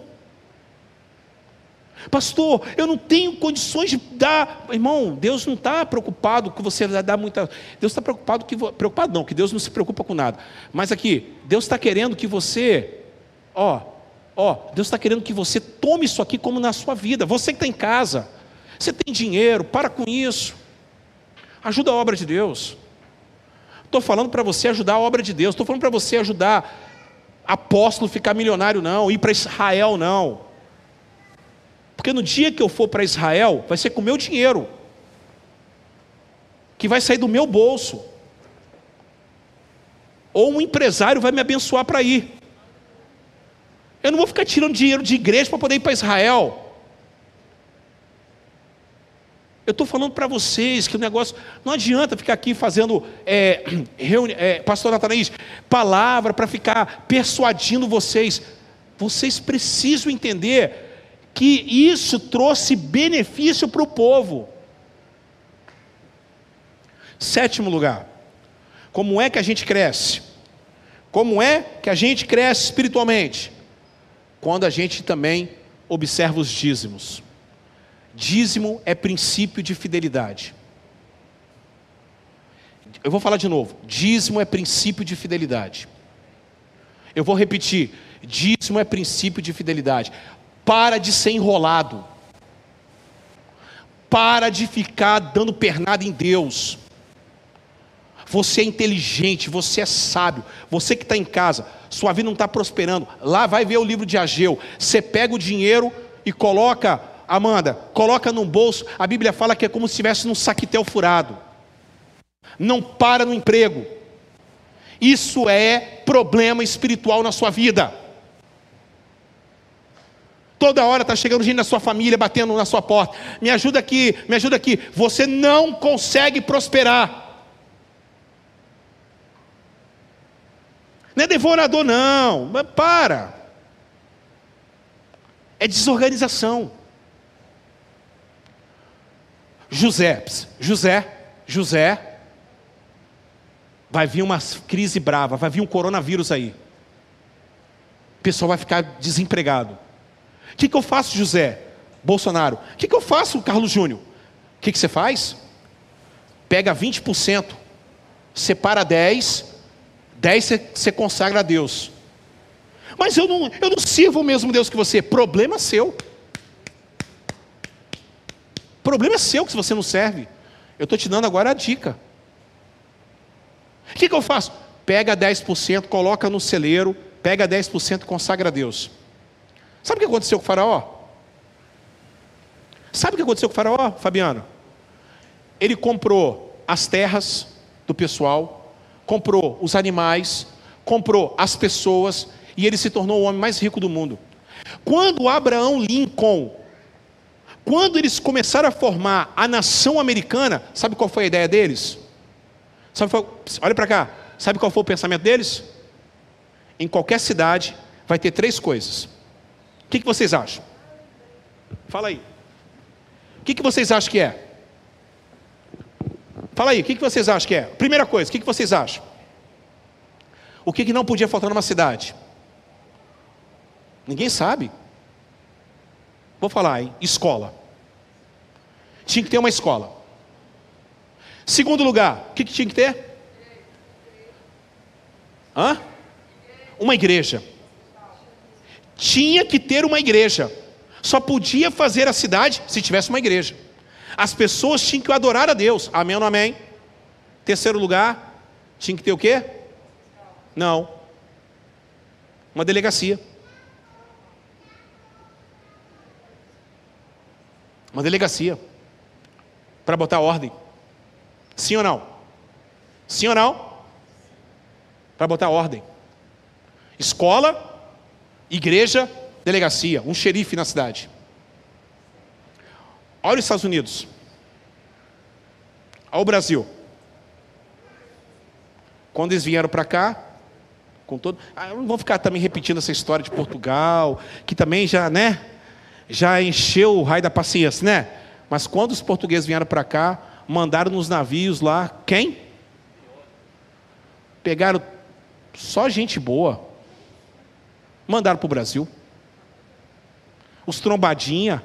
Pastor, eu não tenho condições de dar. Irmão, Deus não está preocupado que você vai dar muita. Deus está preocupado que. Preocupado não, que Deus não se preocupa com nada. Mas aqui, Deus está querendo que você. Ó, ó, Deus está querendo que você tome isso aqui como na sua vida. Você que está em casa, você tem dinheiro, para com isso. Ajuda a obra de Deus. Estou falando para você ajudar a obra de Deus. Estou falando para você ajudar apóstolo ficar milionário, não. Ir para Israel, não. Porque no dia que eu for para Israel, vai ser com o meu dinheiro, que vai sair do meu bolso. Ou um empresário vai me abençoar para ir. Eu não vou ficar tirando dinheiro de igreja para poder ir para Israel. Eu estou falando para vocês que o negócio. Não adianta ficar aqui fazendo, é, reuni, é, pastor Natanaís, palavra para ficar persuadindo vocês. Vocês precisam entender que isso trouxe benefício para o povo. Sétimo lugar, como é que a gente cresce? Como é que a gente cresce espiritualmente? Quando a gente também observa os dízimos. Dízimo é princípio de fidelidade. Eu vou falar de novo. Dízimo é princípio de fidelidade. Eu vou repetir. Dízimo é princípio de fidelidade. Para de ser enrolado. Para de ficar dando pernada em Deus. Você é inteligente, você é sábio. Você que está em casa, sua vida não está prosperando. Lá vai ver o livro de Ageu. Você pega o dinheiro e coloca, Amanda, coloca num bolso. A Bíblia fala que é como se estivesse num saquetel furado. Não para no emprego. Isso é problema espiritual na sua vida. Toda hora está chegando gente na sua família, batendo na sua porta. Me ajuda aqui, me ajuda aqui. Você não consegue prosperar. Não é devorador, não. Mas para. É desorganização. José, José, José, vai vir uma crise brava, vai vir um coronavírus aí. O pessoal vai ficar desempregado. O que, que eu faço, José? Bolsonaro. O que, que eu faço, Carlos Júnior? O que, que você faz? Pega 20%, separa 10%, 10% você, você consagra a Deus. Mas eu não, eu não sirvo o mesmo Deus que você. Problema seu. Problema seu que se você não serve. Eu estou te dando agora a dica. O que, que eu faço? Pega 10%, coloca no celeiro, pega 10% e consagra a Deus. Sabe o que aconteceu com o Faraó? Sabe o que aconteceu com o Faraó, Fabiano? Ele comprou as terras do pessoal, comprou os animais, comprou as pessoas e ele se tornou o homem mais rico do mundo. Quando Abraão Lincoln, quando eles começaram a formar a nação americana, sabe qual foi a ideia deles? Sabe, olha para cá, sabe qual foi o pensamento deles? Em qualquer cidade vai ter três coisas: que, que vocês acham? Fala aí. O que, que vocês acham que é? Fala aí, o que, que vocês acham que é? Primeira coisa, o que, que vocês acham? O que, que não podia faltar numa cidade? Ninguém sabe. Vou falar, hein? Escola. Tinha que ter uma escola. Segundo lugar, o que, que tinha que ter? Hã? uma igreja. Tinha que ter uma igreja. Só podia fazer a cidade se tivesse uma igreja. As pessoas tinham que adorar a Deus. Amém ou não amém? Terceiro lugar, tinha que ter o quê? Não. Uma delegacia. Uma delegacia. Para botar ordem. Sim ou não? Sim ou não? Para botar ordem. Escola, igreja, delegacia, um xerife na cidade. Olha os Estados Unidos. Olha o Brasil. Quando eles vieram para cá, com todo. Ah, não vou ficar também repetindo essa história de Portugal, que também já, né? Já encheu o raio da paciência, né? Mas quando os portugueses vieram para cá, mandaram nos navios lá, quem? Pegaram só gente boa. Mandaram para o Brasil. Os trombadinha.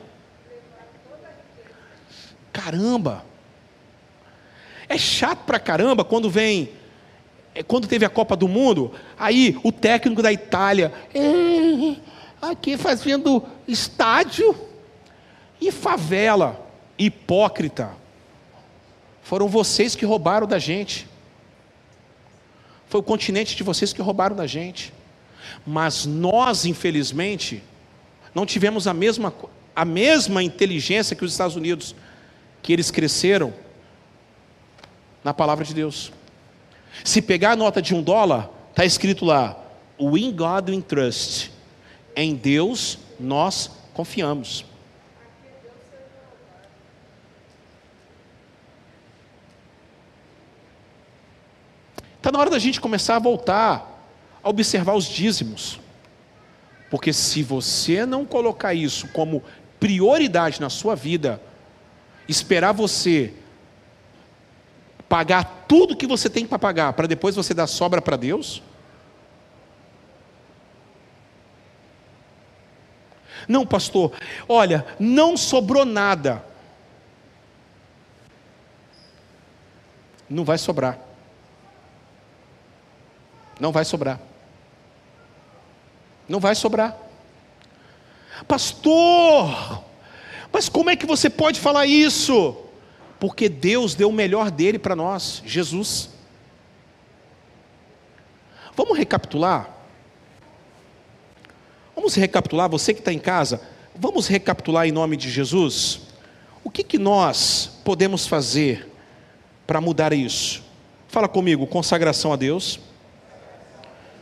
Caramba! É chato pra caramba quando vem. é, Quando teve a Copa do Mundo, aí o técnico da Itália, "É, aqui fazendo estádio e favela, hipócrita. Foram vocês que roubaram da gente. Foi o continente de vocês que roubaram da gente. Mas nós, infelizmente, não tivemos a mesma, a mesma inteligência que os Estados Unidos, que eles cresceram na palavra de Deus. Se pegar a nota de um dólar, está escrito lá: In God we trust. Em Deus nós confiamos. Está na hora da gente começar a voltar a observar os dízimos. Porque se você não colocar isso como prioridade na sua vida, esperar você pagar tudo que você tem para pagar, para depois você dar sobra para Deus? Não, pastor, olha, não sobrou nada. Não vai sobrar. Não vai sobrar. Não vai sobrar. Pastor, mas como é que você pode falar isso? Porque Deus deu o melhor dele para nós, Jesus. Vamos recapitular? Vamos recapitular, você que está em casa, vamos recapitular em nome de Jesus? O que, que nós podemos fazer para mudar isso? Fala comigo, consagração a Deus.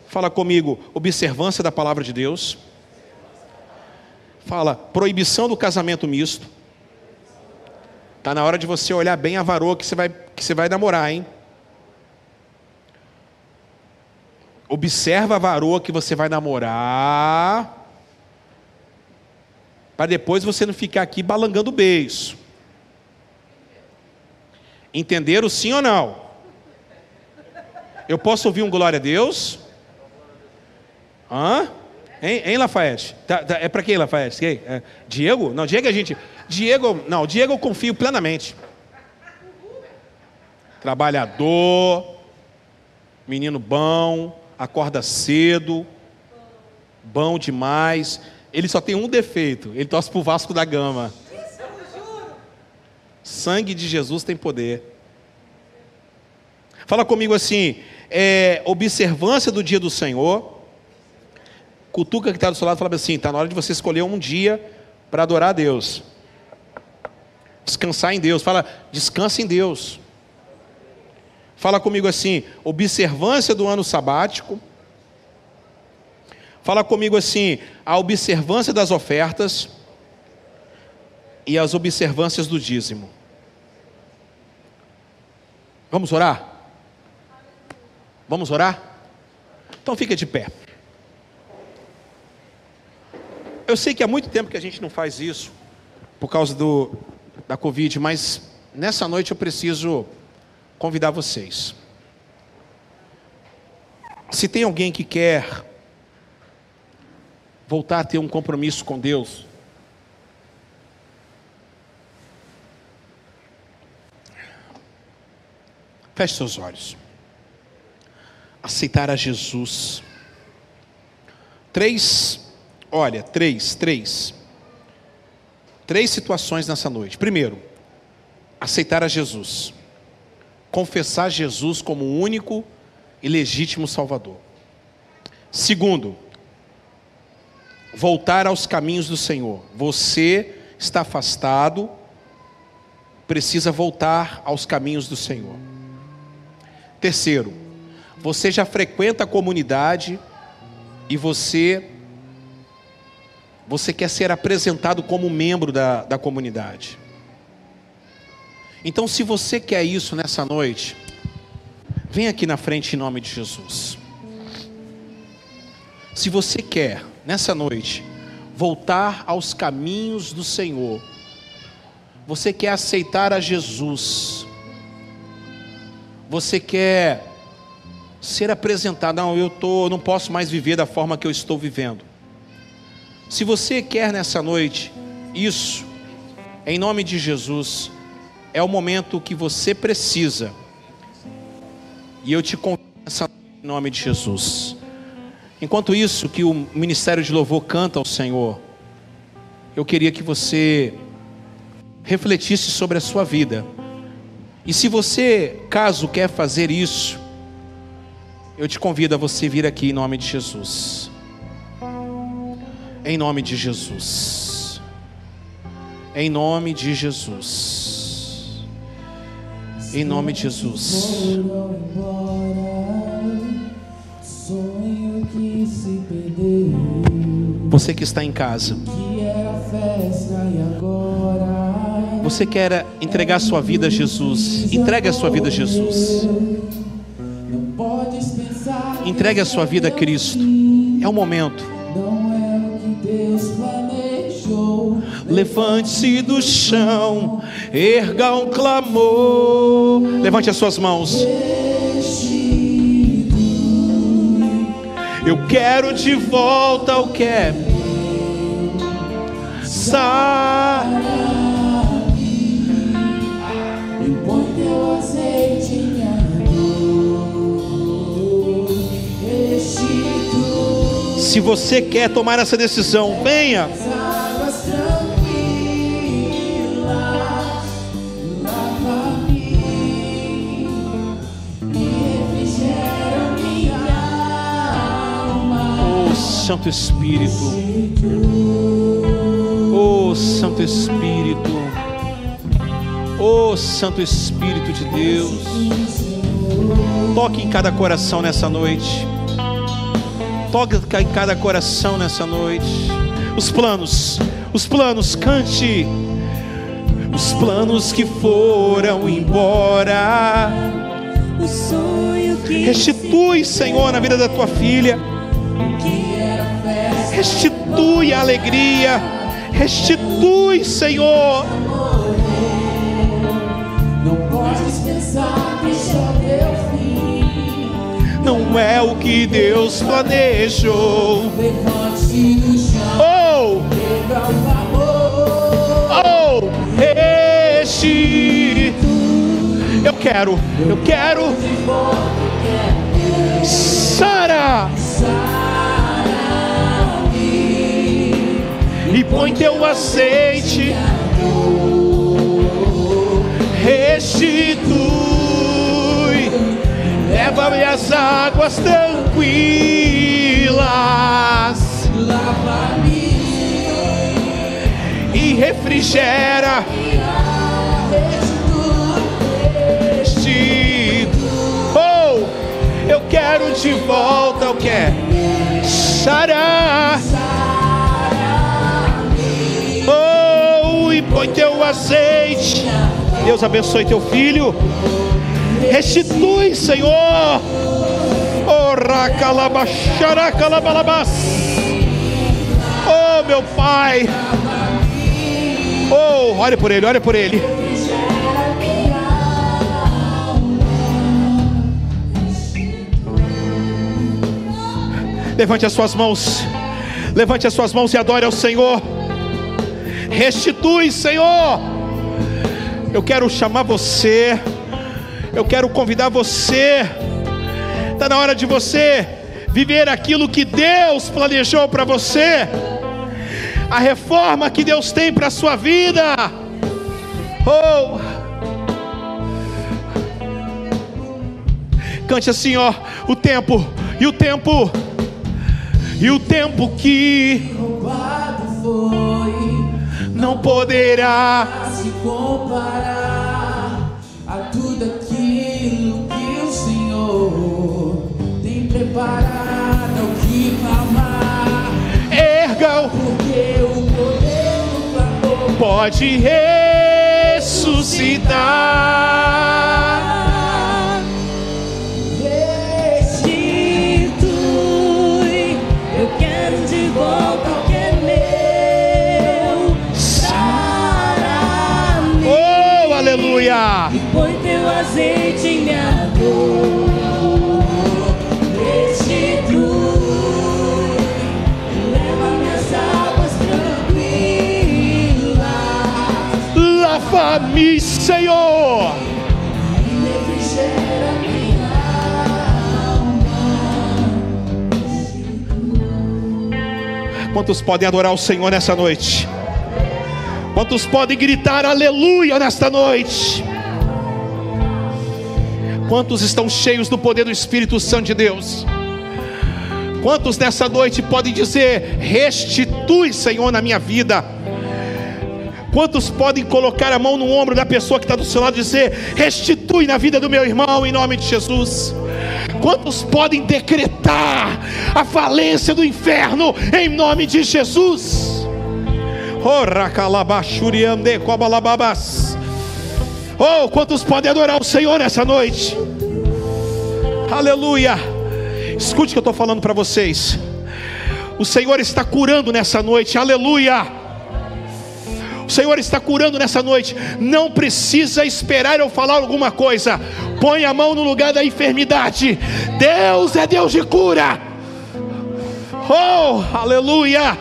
Fala comigo, observância da palavra de Deus. Fala, proibição do casamento misto. Está na hora de você olhar bem a varoa que você vai, que você vai namorar, hein? Observa a varoa que você vai namorar. Para depois você não ficar aqui balangando beijo. Entenderam sim ou não? Eu posso ouvir um glória a Deus? Hã? Hein, hein Lafayette? Tá- tá- é para quem, Lafayette? Quem? É, Diego? Não, Diego é gente. Diego, não, Diego eu confio plenamente. Trabalhador, menino bom, acorda cedo, bom demais. Ele só tem um defeito: ele torce pro Vasco da Gama. Sangue de Jesus tem poder. Fala comigo assim: é, observância do dia do Senhor. Cutuca que está do seu lado e fala assim: está na hora de você escolher um dia para adorar a Deus. Descansar em Deus. Fala, descansa em Deus. Fala comigo assim: observância do ano sabático. Fala comigo assim: a observância das ofertas e as observâncias do dízimo. Vamos orar? Vamos orar? Então fica de pé. Eu sei que há muito tempo que a gente não faz isso, por causa do, da Covid, mas nessa noite eu preciso convidar vocês. Se tem alguém que quer voltar a ter um compromisso com Deus, feche seus olhos. Aceitar a Jesus três, olha, três, três. Três situações nessa noite. Primeiro, aceitar a Jesus. Confessar Jesus como o único e legítimo Salvador. Segundo, voltar aos caminhos do Senhor. Você está afastado, precisa voltar aos caminhos do Senhor. Terceiro, você já frequenta a comunidade e você você quer ser apresentado como membro da, da comunidade. Então, se você quer isso nessa noite, vem aqui na frente em nome de Jesus. Se você quer, nessa noite, voltar aos caminhos do Senhor, você quer aceitar a Jesus, você quer ser apresentado, não, eu tô, não posso mais viver da forma que eu estou vivendo. Se você quer nessa noite isso, em nome de Jesus, é o momento que você precisa. E eu te convido nessa noite, em nome de Jesus. Enquanto isso, que o ministério de louvor canta ao Senhor, eu queria que você refletisse sobre a sua vida. E se você, caso quer fazer isso, eu te convido a você vir aqui em nome de Jesus. Em nome de Jesus. Em nome de Jesus. Em nome de Jesus. Você que está em casa. Você quer entregar sua vida a Jesus. Entregue a sua vida a Jesus. Entregue a sua vida a Cristo. É o momento. Levante-se do chão, erga um clamor. Levante as suas mãos. Eu quero de volta o que é. Sai. Se você quer tomar essa decisão, venha. Santo Espírito. Oh Santo Espírito. Oh Santo Espírito de Deus. Toque em cada coração nessa noite. Toque em cada coração nessa noite. Os planos, os planos, cante. Os planos que foram embora. Restitui, Senhor, na vida da tua filha restitui a alegria, restitui, Senhor. Não é o que Deus planejou. Oh, oh, este. Eu quero, eu quero. Sara. e põe teu azeite, restitui, leva-me as águas tranquilas, lava-me e refrigera. Oh, eu quero de volta o que é Sará. põe teu azeite. Deus abençoe teu filho. Restitui, Senhor. Oh, meu Pai. Oh, olha por ele, olha por ele. Levante as suas mãos. Levante as suas mãos e adore ao Senhor. Restitui, Senhor. Eu quero chamar você. Eu quero convidar você. Está na hora de você viver aquilo que Deus planejou para você, a reforma que Deus tem para a sua vida. Oh! Cante assim, ó, o tempo, e o tempo, e o tempo que roubado foi, não poderá se comparar preparado ao que clamar. erga o Porque o poder do clamor pode ressuscitar. Restitui, eu quero de volta o que é meu. Sara-me, Oh, aleluia! põe teu azeite em minha dor. Lava-me, Senhor! Quantos podem adorar o Senhor nessa noite? Quantos podem gritar aleluia nesta noite? Quantos estão cheios do poder do Espírito Santo de Deus? Quantos nessa noite podem dizer: restitui, Senhor, na minha vida? Quantos podem colocar a mão no ombro da pessoa que está do seu lado e dizer: restitui na vida do meu irmão, em nome de Jesus? Quantos podem decretar a falência do inferno, em nome de Jesus? Ora. Oh, quantos podem adorar o Senhor nessa noite? Aleluia. Escute o que eu estou falando para vocês. O Senhor está curando nessa noite. Aleluia. O Senhor está curando nessa noite. Não precisa esperar eu falar alguma coisa. Põe a mão no lugar da enfermidade. Deus é Deus de cura. Oh, aleluia.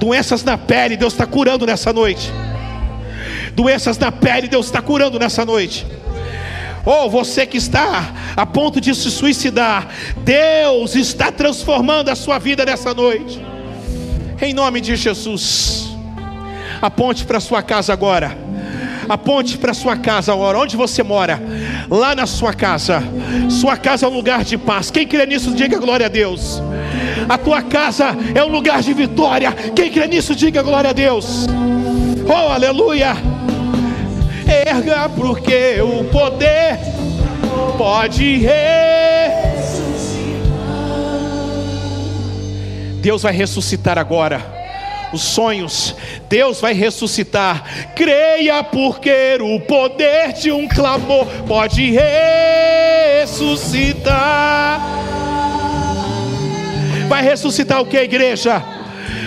Doenças na pele, Deus está curando nessa noite. Doenças na pele, Deus está curando nessa noite. Ou oh, você que está a ponto de se suicidar, Deus está transformando a sua vida nessa noite. Em nome de Jesus. Aponte para sua casa agora. Aponte para sua casa agora. Onde você mora? Lá na sua casa. Sua casa é um lugar de paz. Quem crê nisso, diga glória a Deus. A tua casa é um lugar de vitória. Quem crê nisso, diga glória a Deus. Oh, aleluia. Erga, porque o poder pode ressuscitar. Deus vai ressuscitar agora os sonhos, Deus vai ressuscitar. Creia, porque o poder de um clamor pode ressuscitar. Vai ressuscitar o que, igreja?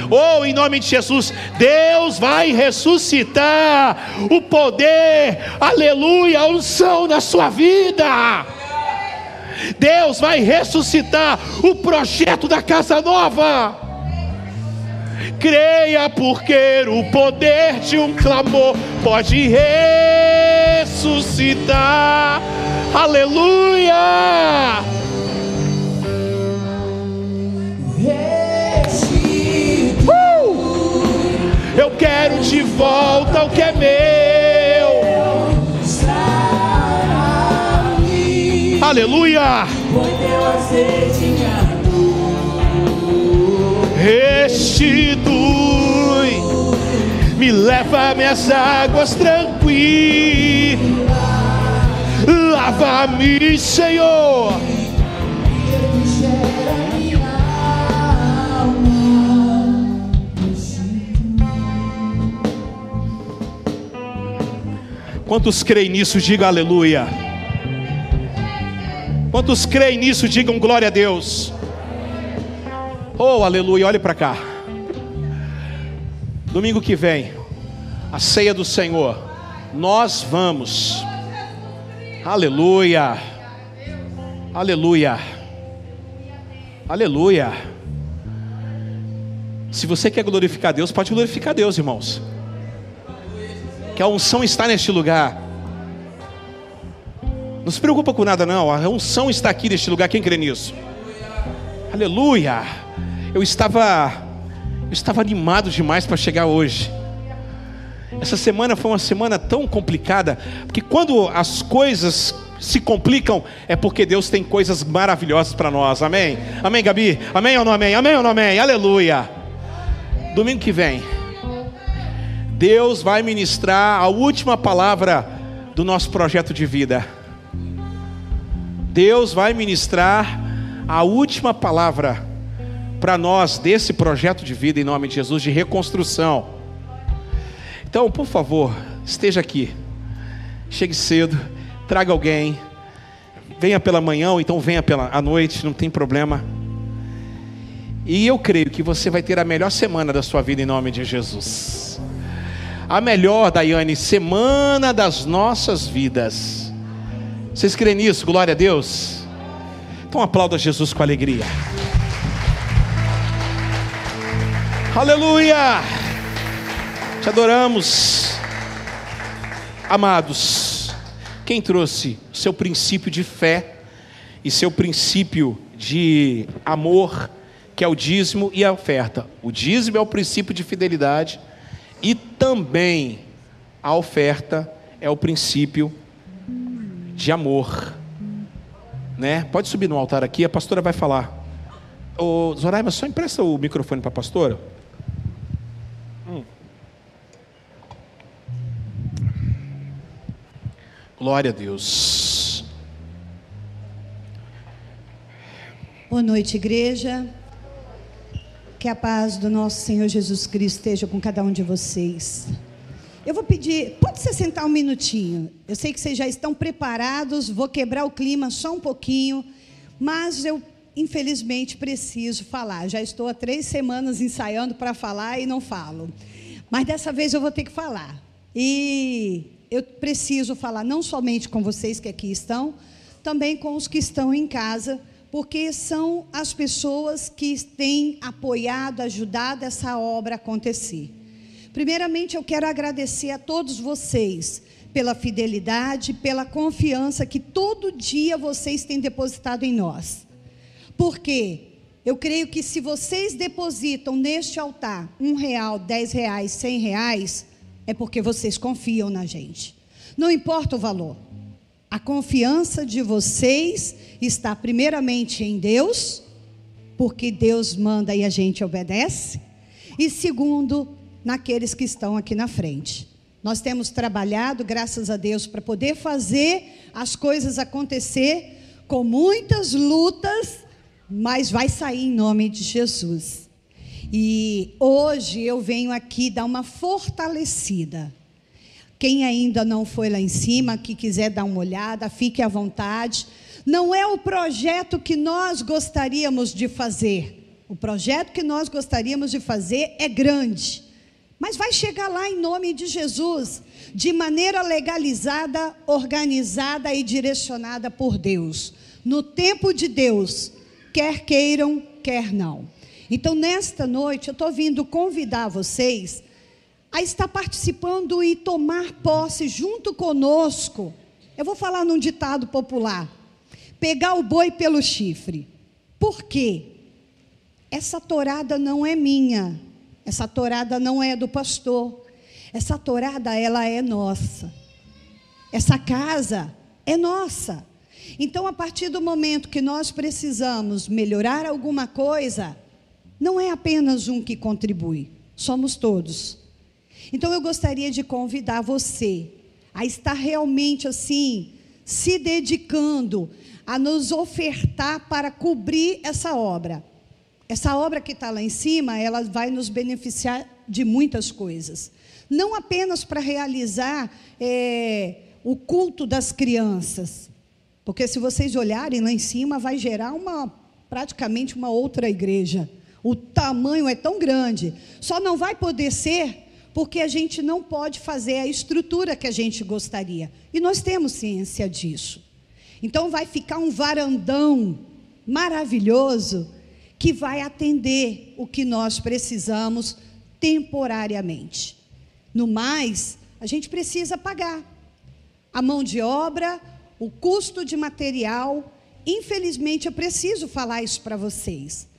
Oh, em nome de Jesus, Deus vai ressuscitar o poder, aleluia, a unção na sua vida. Deus vai ressuscitar o projeto da casa nova. Creia, porque o poder de um clamor pode ressuscitar. Aleluia! Uh! Eu quero de volta o que é meu. Aleluia! Põe teu azeite restitui, me leva a minhas águas tranquilas, lava-me, Senhor. Quantos creem nisso, diga aleluia. Quantos creem nisso, digam glória a Deus. Oh, aleluia, olhe para cá. Domingo que vem, a ceia do Senhor, nós vamos. Aleluia. Aleluia. Aleluia. Se você quer glorificar Deus, pode glorificar Deus, irmãos. Que a unção está neste lugar. Não se preocupa com nada, não. A unção está aqui neste lugar. Quem crê nisso? Aleluia. Eu estava eu estava animado demais para chegar hoje. Essa semana foi uma semana tão complicada, porque quando as coisas se complicam, é porque Deus tem coisas maravilhosas para nós. Amém? Amém, Gabi? Amém ou não amém? Amém ou não amém? Aleluia. Domingo que vem, Deus vai ministrar a última palavra do nosso projeto de vida. Deus vai ministrar a última palavra para nós desse projeto de vida em nome de Jesus de reconstrução. Então, por favor, esteja aqui. Chegue cedo, traga alguém. Venha pela manhã ou então venha pela à noite, não tem problema. E eu creio que você vai ter a melhor semana da sua vida em nome de Jesus. A melhor, Daiane, semana das nossas vidas. Vocês creem nisso? Glória a Deus. Então aplauda Jesus com alegria. Aleluia! Te adoramos. Amados, quem trouxe seu princípio de fé e seu princípio de amor, que é o dízimo e a oferta? O dízimo é o princípio de fidelidade e também a oferta é o princípio de amor. Né? Pode subir no altar aqui, a pastora vai falar. Ô, Zoraima, só empresta o microfone para a pastora. Glória a Deus. Boa noite, igreja. Que a paz do nosso Senhor Jesus Cristo esteja com cada um de vocês. Eu vou pedir, pode se sentar um minutinho. Eu sei que vocês já estão preparados, vou quebrar o clima só um pouquinho, mas eu infelizmente preciso falar. Já estou há três semanas ensaiando para falar e não falo. Mas dessa vez eu vou ter que falar. E eu preciso falar não somente com vocês que aqui estão, também com os que estão em casa, porque são as pessoas que têm apoiado, ajudado essa obra a acontecer. Primeiramente, eu quero agradecer a todos vocês pela fidelidade, pela confiança que todo dia vocês têm depositado em nós. Porque eu creio que se vocês depositam neste altar um real, dez reais, cem reais, é porque vocês confiam na gente. Não importa o valor. A confiança de vocês está primeiramente em Deus, porque Deus manda e a gente obedece, e segundo, naqueles que estão aqui na frente. Nós temos trabalhado, graças a Deus, para poder fazer as coisas acontecer com muitas lutas, mas vai sair em nome de Jesus. E hoje eu venho aqui dar uma fortalecida. Quem ainda não foi lá em cima, que quiser dar uma olhada, fique à vontade. Não é o projeto que nós gostaríamos de fazer. O projeto que nós gostaríamos de fazer é grande. Mas vai chegar lá em nome de Jesus, de maneira legalizada, organizada e direcionada por Deus. No tempo de Deus, quer queiram, quer não. Então, nesta noite, eu estou vindo convidar vocês a estar participando e tomar posse junto conosco. Eu vou falar num ditado popular: pegar o boi pelo chifre. Por quê? Essa torada não é minha, essa torada não é do pastor, essa torada ela é nossa. Essa casa é nossa. Então, a partir do momento que nós precisamos melhorar alguma coisa, não é apenas um que contribui, somos todos. Então eu gostaria de convidar você a estar realmente assim, se dedicando a nos ofertar para cobrir essa obra. Essa obra que está lá em cima, ela vai nos beneficiar de muitas coisas. Não apenas para realizar é, o culto das crianças, porque se vocês olharem lá em cima, vai gerar uma praticamente uma outra igreja. O tamanho é tão grande. Só não vai poder ser porque a gente não pode fazer a estrutura que a gente gostaria. E nós temos ciência disso. Então vai ficar um varandão maravilhoso que vai atender o que nós precisamos temporariamente. No mais, a gente precisa pagar a mão de obra, o custo de material infelizmente, eu preciso falar isso para vocês.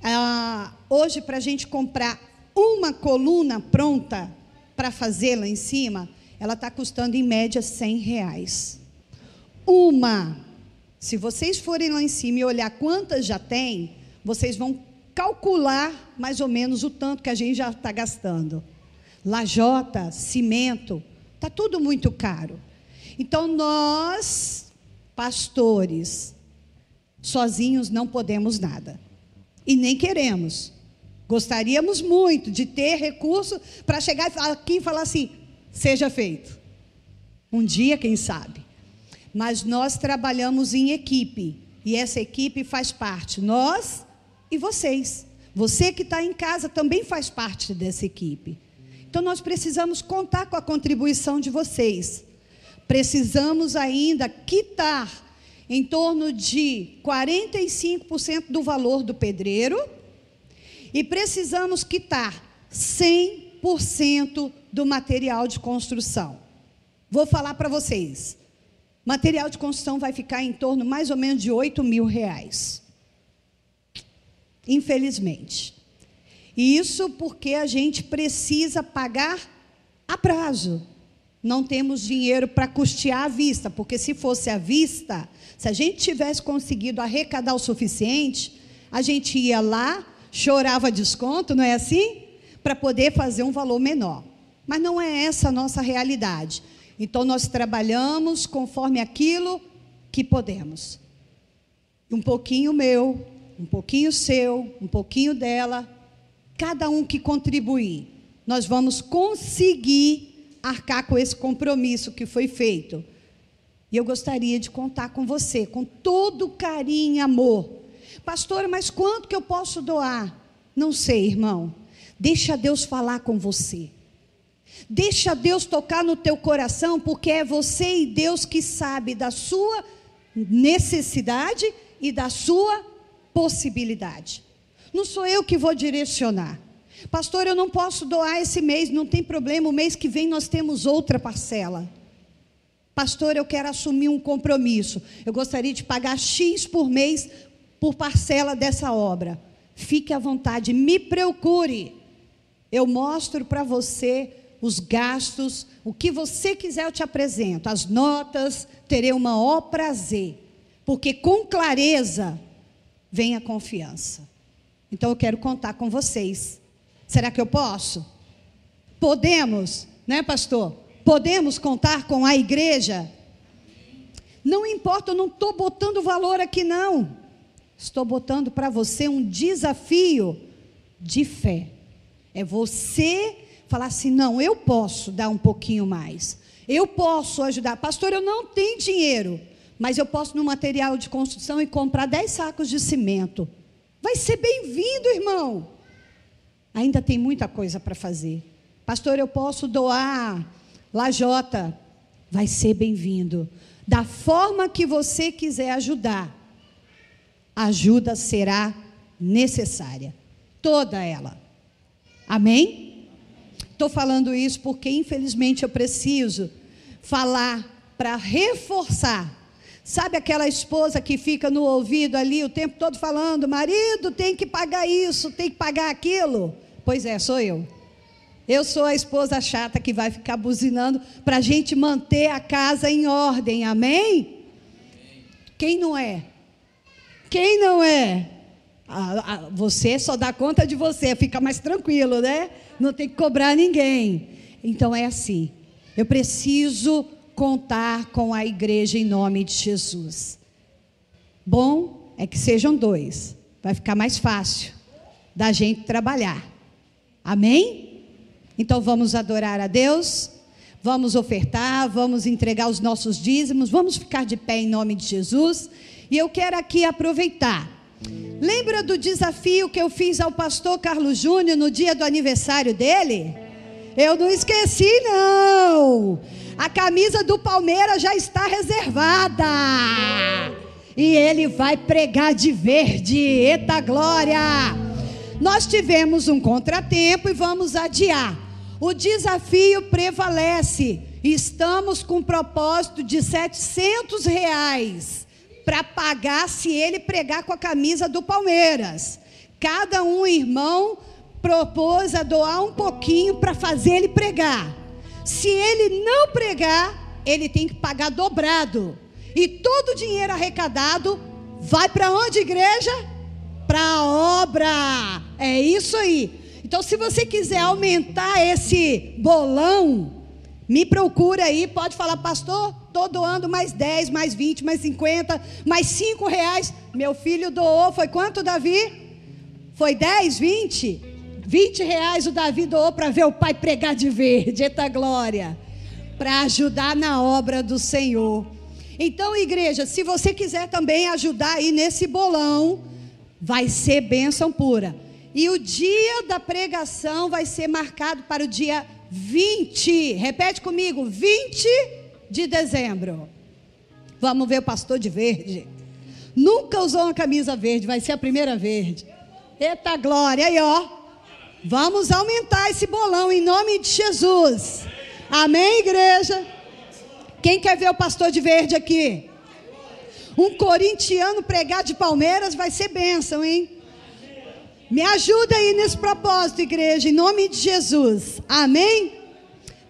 Ah, hoje, para a gente comprar uma coluna pronta para fazer lá em cima, ela está custando em média 100 reais. Uma. Se vocês forem lá em cima e olhar quantas já tem, vocês vão calcular mais ou menos o tanto que a gente já está gastando. Lajota, cimento, está tudo muito caro. Então nós, pastores, sozinhos não podemos nada. E nem queremos. Gostaríamos muito de ter recurso para chegar aqui e falar assim: seja feito. Um dia, quem sabe. Mas nós trabalhamos em equipe. E essa equipe faz parte, nós e vocês. Você que está em casa também faz parte dessa equipe. Então nós precisamos contar com a contribuição de vocês. Precisamos ainda quitar em torno de 45% do valor do pedreiro e precisamos quitar 100% do material de construção. Vou falar para vocês. Material de construção vai ficar em torno mais ou menos de 8 mil reais. Infelizmente. E isso porque a gente precisa pagar a prazo. Não temos dinheiro para custear à vista, porque se fosse à vista, se a gente tivesse conseguido arrecadar o suficiente, a gente ia lá, chorava desconto, não é assim? Para poder fazer um valor menor. Mas não é essa a nossa realidade. Então nós trabalhamos conforme aquilo que podemos. Um pouquinho meu, um pouquinho seu, um pouquinho dela, cada um que contribuir, nós vamos conseguir arcar com esse compromisso que foi feito. E eu gostaria de contar com você, com todo carinho e amor Pastora, mas quanto que eu posso doar? Não sei, irmão. Deixa Deus falar com você. Deixa Deus tocar no teu coração, porque é você e Deus que sabe da sua necessidade e da sua possibilidade. Não sou eu que vou direcionar. Pastor, eu não posso doar esse mês, não tem problema, o mês que vem nós temos outra parcela. Pastor, eu quero assumir um compromisso. Eu gostaria de pagar X por mês por parcela dessa obra. Fique à vontade, me procure. Eu mostro para você os gastos, o que você quiser eu te apresento, as notas, terei o maior prazer, porque com clareza vem a confiança. Então eu quero contar com vocês. Será que eu posso? Podemos, né, pastor? Podemos contar com a igreja? Não importa, eu não estou botando valor aqui, não. Estou botando para você um desafio de fé. É você falar assim: não, eu posso dar um pouquinho mais. Eu posso ajudar. Pastor, eu não tenho dinheiro, mas eu posso no material de construção e comprar 10 sacos de cimento. Vai ser bem-vindo, irmão. Ainda tem muita coisa para fazer. Pastor, eu posso doar lajota. Vai ser bem-vindo. Da forma que você quiser ajudar ajuda será necessária. Toda ela. Amém? Estou falando isso porque, infelizmente, eu preciso falar para reforçar. Sabe aquela esposa que fica no ouvido ali o tempo todo falando: marido tem que pagar isso, tem que pagar aquilo? Pois é, sou eu. Eu sou a esposa chata que vai ficar buzinando para a gente manter a casa em ordem, amém? Quem não é? Quem não é? você só dá conta de você, fica mais tranquilo, né? Não tem que cobrar ninguém. Então é assim. Eu preciso contar com a igreja em nome de Jesus. Bom é que sejam dois. Vai ficar mais fácil da gente trabalhar. Amém? Então vamos adorar a Deus, vamos ofertar, vamos entregar os nossos dízimos, vamos ficar de pé em nome de Jesus. E eu quero aqui aproveitar. Lembra do desafio que eu fiz ao pastor Carlos Júnior no dia do aniversário dele? Eu não esqueci, não. A camisa do Palmeiras já está reservada. E ele vai pregar de verde. Eita glória! Nós tivemos um contratempo e vamos adiar. O desafio prevalece. Estamos com um propósito de 700 reais para pagar se ele pregar com a camisa do Palmeiras. Cada um irmão propôs a doar um pouquinho para fazer ele pregar. Se ele não pregar, ele tem que pagar dobrado. E todo o dinheiro arrecadado vai para onde, igreja? Para a obra. É isso aí. Então, se você quiser aumentar esse bolão, me procura aí, pode falar, pastor, estou doando mais 10, mais 20, mais 50, mais 5 reais. Meu filho doou, foi quanto, Davi? Foi 10, 20? 20 reais o Davi doou para ver o pai pregar de verde, eita glória. Para ajudar na obra do Senhor. Então, igreja, se você quiser também ajudar aí nesse bolão, vai ser bênção pura. E o dia da pregação vai ser marcado para o dia 20. Repete comigo, 20 de dezembro. Vamos ver o pastor de verde. Nunca usou uma camisa verde, vai ser a primeira verde. Eita glória, aí ó. Vamos aumentar esse bolão em nome de Jesus. Amém, igreja? Quem quer ver o pastor de verde aqui? Um corintiano pregar de Palmeiras vai ser bênção, hein? Me ajuda aí nesse propósito, igreja, em nome de Jesus. Amém?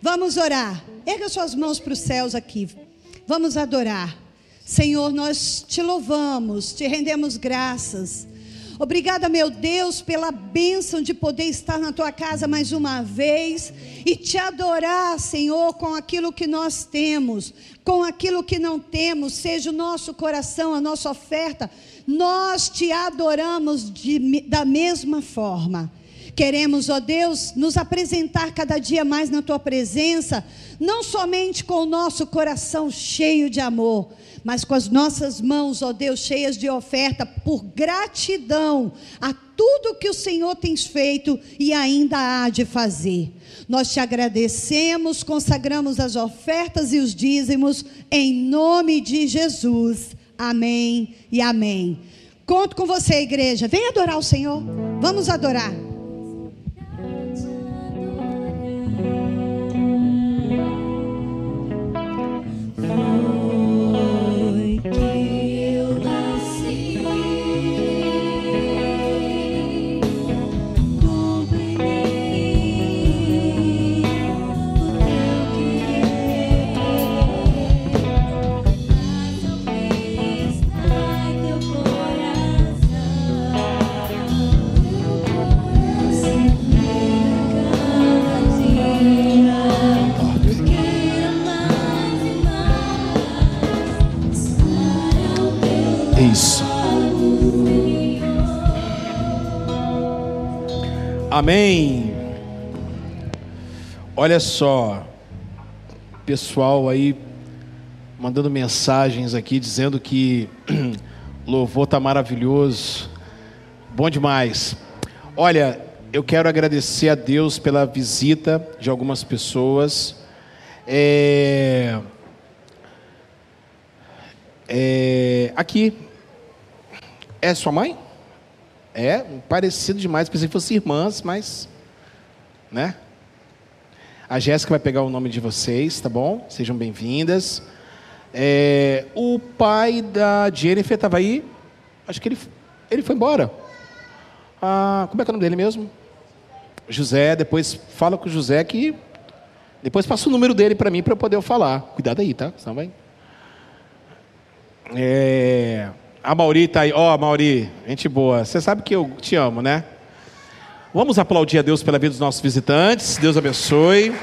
Vamos orar. Erga suas mãos para os céus aqui. Vamos adorar. Senhor, nós te louvamos, te rendemos graças. Obrigada, meu Deus, pela bênção de poder estar na tua casa mais uma vez e te adorar, Senhor, com aquilo que nós temos, com aquilo que não temos, seja o nosso coração, a nossa oferta, nós te adoramos de, da mesma forma. Queremos, ó Deus, nos apresentar cada dia mais na tua presença, não somente com o nosso coração cheio de amor, mas com as nossas mãos, ó Deus, cheias de oferta, por gratidão a tudo que o Senhor tem feito e ainda há de fazer. Nós te agradecemos, consagramos as ofertas e os dízimos em nome de Jesus. Amém e amém. Conto com você, igreja. Vem adorar o Senhor. Vamos adorar. Amém. Olha só, pessoal aí mandando mensagens aqui dizendo que louvor tá maravilhoso, bom demais. Olha, eu quero agradecer a Deus pela visita de algumas pessoas. É, é, aqui é sua mãe? É, parecido demais. Pensei que fosse irmãs, mas. Né? A Jéssica vai pegar o nome de vocês, tá bom? Sejam bem-vindas. É, o pai da Jennifer estava aí. Acho que ele, ele foi embora. Ah, como é que é o nome dele mesmo? José. Depois fala com o José que. Depois passa o número dele para mim para eu poder falar. Cuidado aí, tá? Senão vai. É, a Mauri tá aí. Ó, Mauri, gente boa. Você sabe que eu te amo, né? Vamos aplaudir a Deus pela vida dos nossos visitantes. Deus abençoe.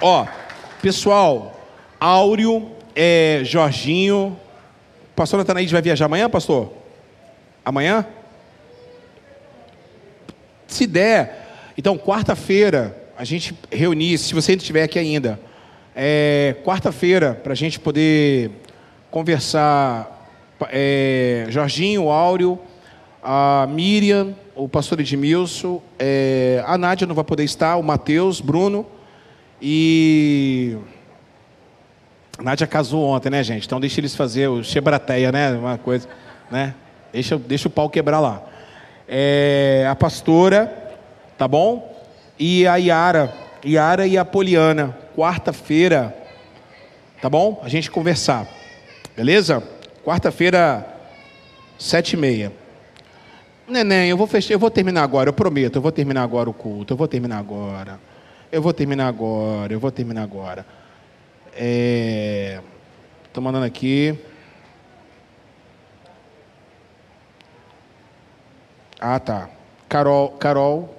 Ó, pessoal, Áureo, é, Jorginho. Pastor Natanaide vai viajar amanhã, pastor? Amanhã? Se der, então quarta-feira a gente reunir, se você ainda estiver aqui ainda, é, quarta-feira para a gente poder conversar, é, Jorginho, Áureo, a Miriam, o pastor Edmilson, é, a Nádia não vai poder estar, o Matheus, Bruno e a Nádia casou ontem, né, gente? Então deixa eles fazer o chebrateia, né? Uma coisa, né? Deixa, deixa o pau quebrar lá. É, a pastora, tá bom? E a Yara, Yara e a Poliana, quarta-feira, tá bom? A gente conversar. Beleza? Quarta-feira, sete e meia. Neném, eu vou fechar, eu vou terminar agora, eu prometo, eu vou terminar agora o culto, eu vou terminar agora. Eu vou terminar agora, eu vou terminar agora. É... Tô mandando aqui. Ah, tá. Carol, Carol,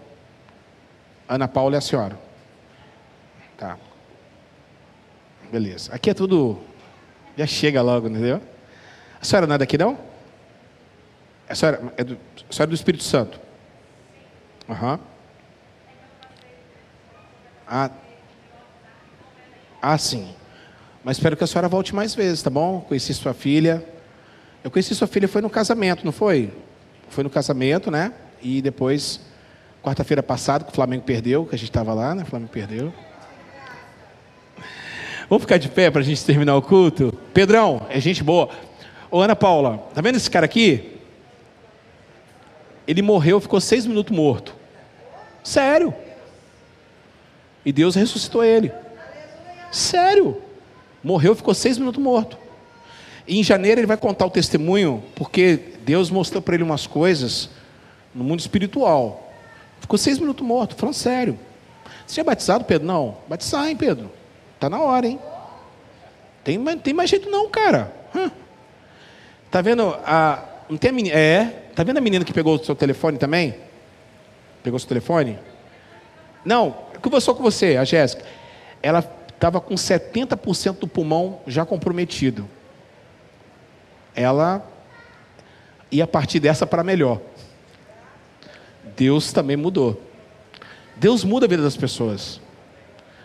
Ana Paula é a senhora. Tá. Beleza. Aqui é tudo. Já chega logo, entendeu? A senhora não é daqui, não? A senhora é do, a senhora é do Espírito Santo? Aham. Ah. ah, sim. Mas espero que a senhora volte mais vezes, tá bom? Conheci sua filha. Eu conheci sua filha, foi no casamento, não foi? Foi no casamento, né? E depois, quarta-feira passada, que o Flamengo perdeu, que a gente estava lá, né? O Flamengo perdeu. Vamos ficar de pé para a gente terminar o culto? Pedrão, é gente boa. Ô Ana Paula, tá vendo esse cara aqui? Ele morreu, ficou seis minutos morto. Sério. E Deus ressuscitou ele. Sério. Morreu, ficou seis minutos morto. E em janeiro ele vai contar o testemunho, porque Deus mostrou para ele umas coisas no mundo espiritual. Ficou seis minutos morto, falando sério. Você é batizado, Pedro? Não. Batizar, hein, Pedro? Tá na hora, hein? Tem, tem mais jeito não, cara. Hã. Tá vendo a. Não tem a menina. É. Tá vendo a menina que pegou o seu telefone também? Pegou o seu telefone? Não, conversou com você, a Jéssica. Ela estava com 70% do pulmão já comprometido. Ela ia partir dessa para melhor. Deus também mudou. Deus muda a vida das pessoas.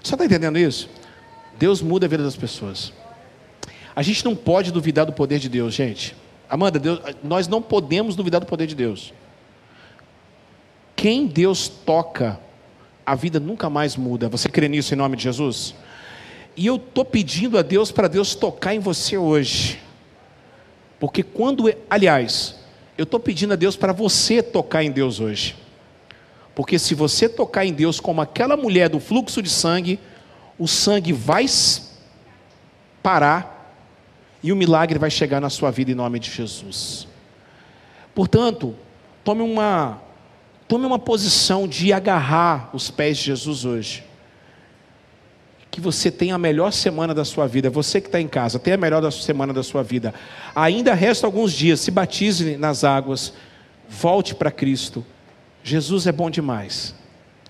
Você está entendendo isso? Deus muda a vida das pessoas. A gente não pode duvidar do poder de Deus, gente. Amanda, Deus- nós não podemos duvidar do poder de Deus. Quem Deus toca, a vida nunca mais muda. Você crê nisso em nome de Jesus? E eu estou pedindo a Deus para Deus tocar em você hoje. Porque quando, aliás, eu estou pedindo a Deus para você tocar em Deus hoje. Porque se você tocar em Deus como aquela mulher do fluxo de sangue, o sangue vai parar e o milagre vai chegar na sua vida em nome de Jesus. Portanto, tome uma tome uma posição de agarrar os pés de Jesus hoje. Que você tenha a melhor semana da sua vida. Você que está em casa, tenha a melhor semana da sua vida. Ainda resta alguns dias. Se batize nas águas. Volte para Cristo. Jesus é bom demais.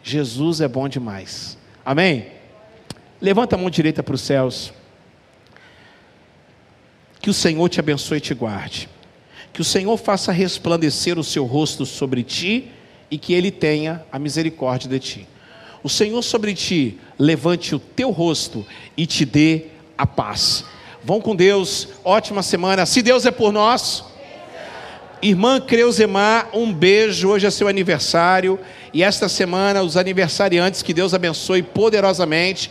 Jesus é bom demais. Amém? Levanta a mão direita para os céus. Que o Senhor te abençoe e te guarde. Que o Senhor faça resplandecer o seu rosto sobre ti e que ele tenha a misericórdia de ti. O Senhor sobre ti levante o teu rosto e te dê a paz. Vão com Deus, ótima semana. Se Deus é por nós, Irmã Creuzemar, um beijo. Hoje é seu aniversário. E esta semana, os aniversariantes, que Deus abençoe poderosamente.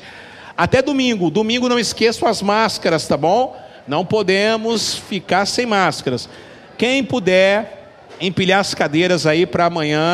Até domingo. Domingo não esqueçam as máscaras, tá bom? Não podemos ficar sem máscaras. Quem puder empilhar as cadeiras aí para amanhã.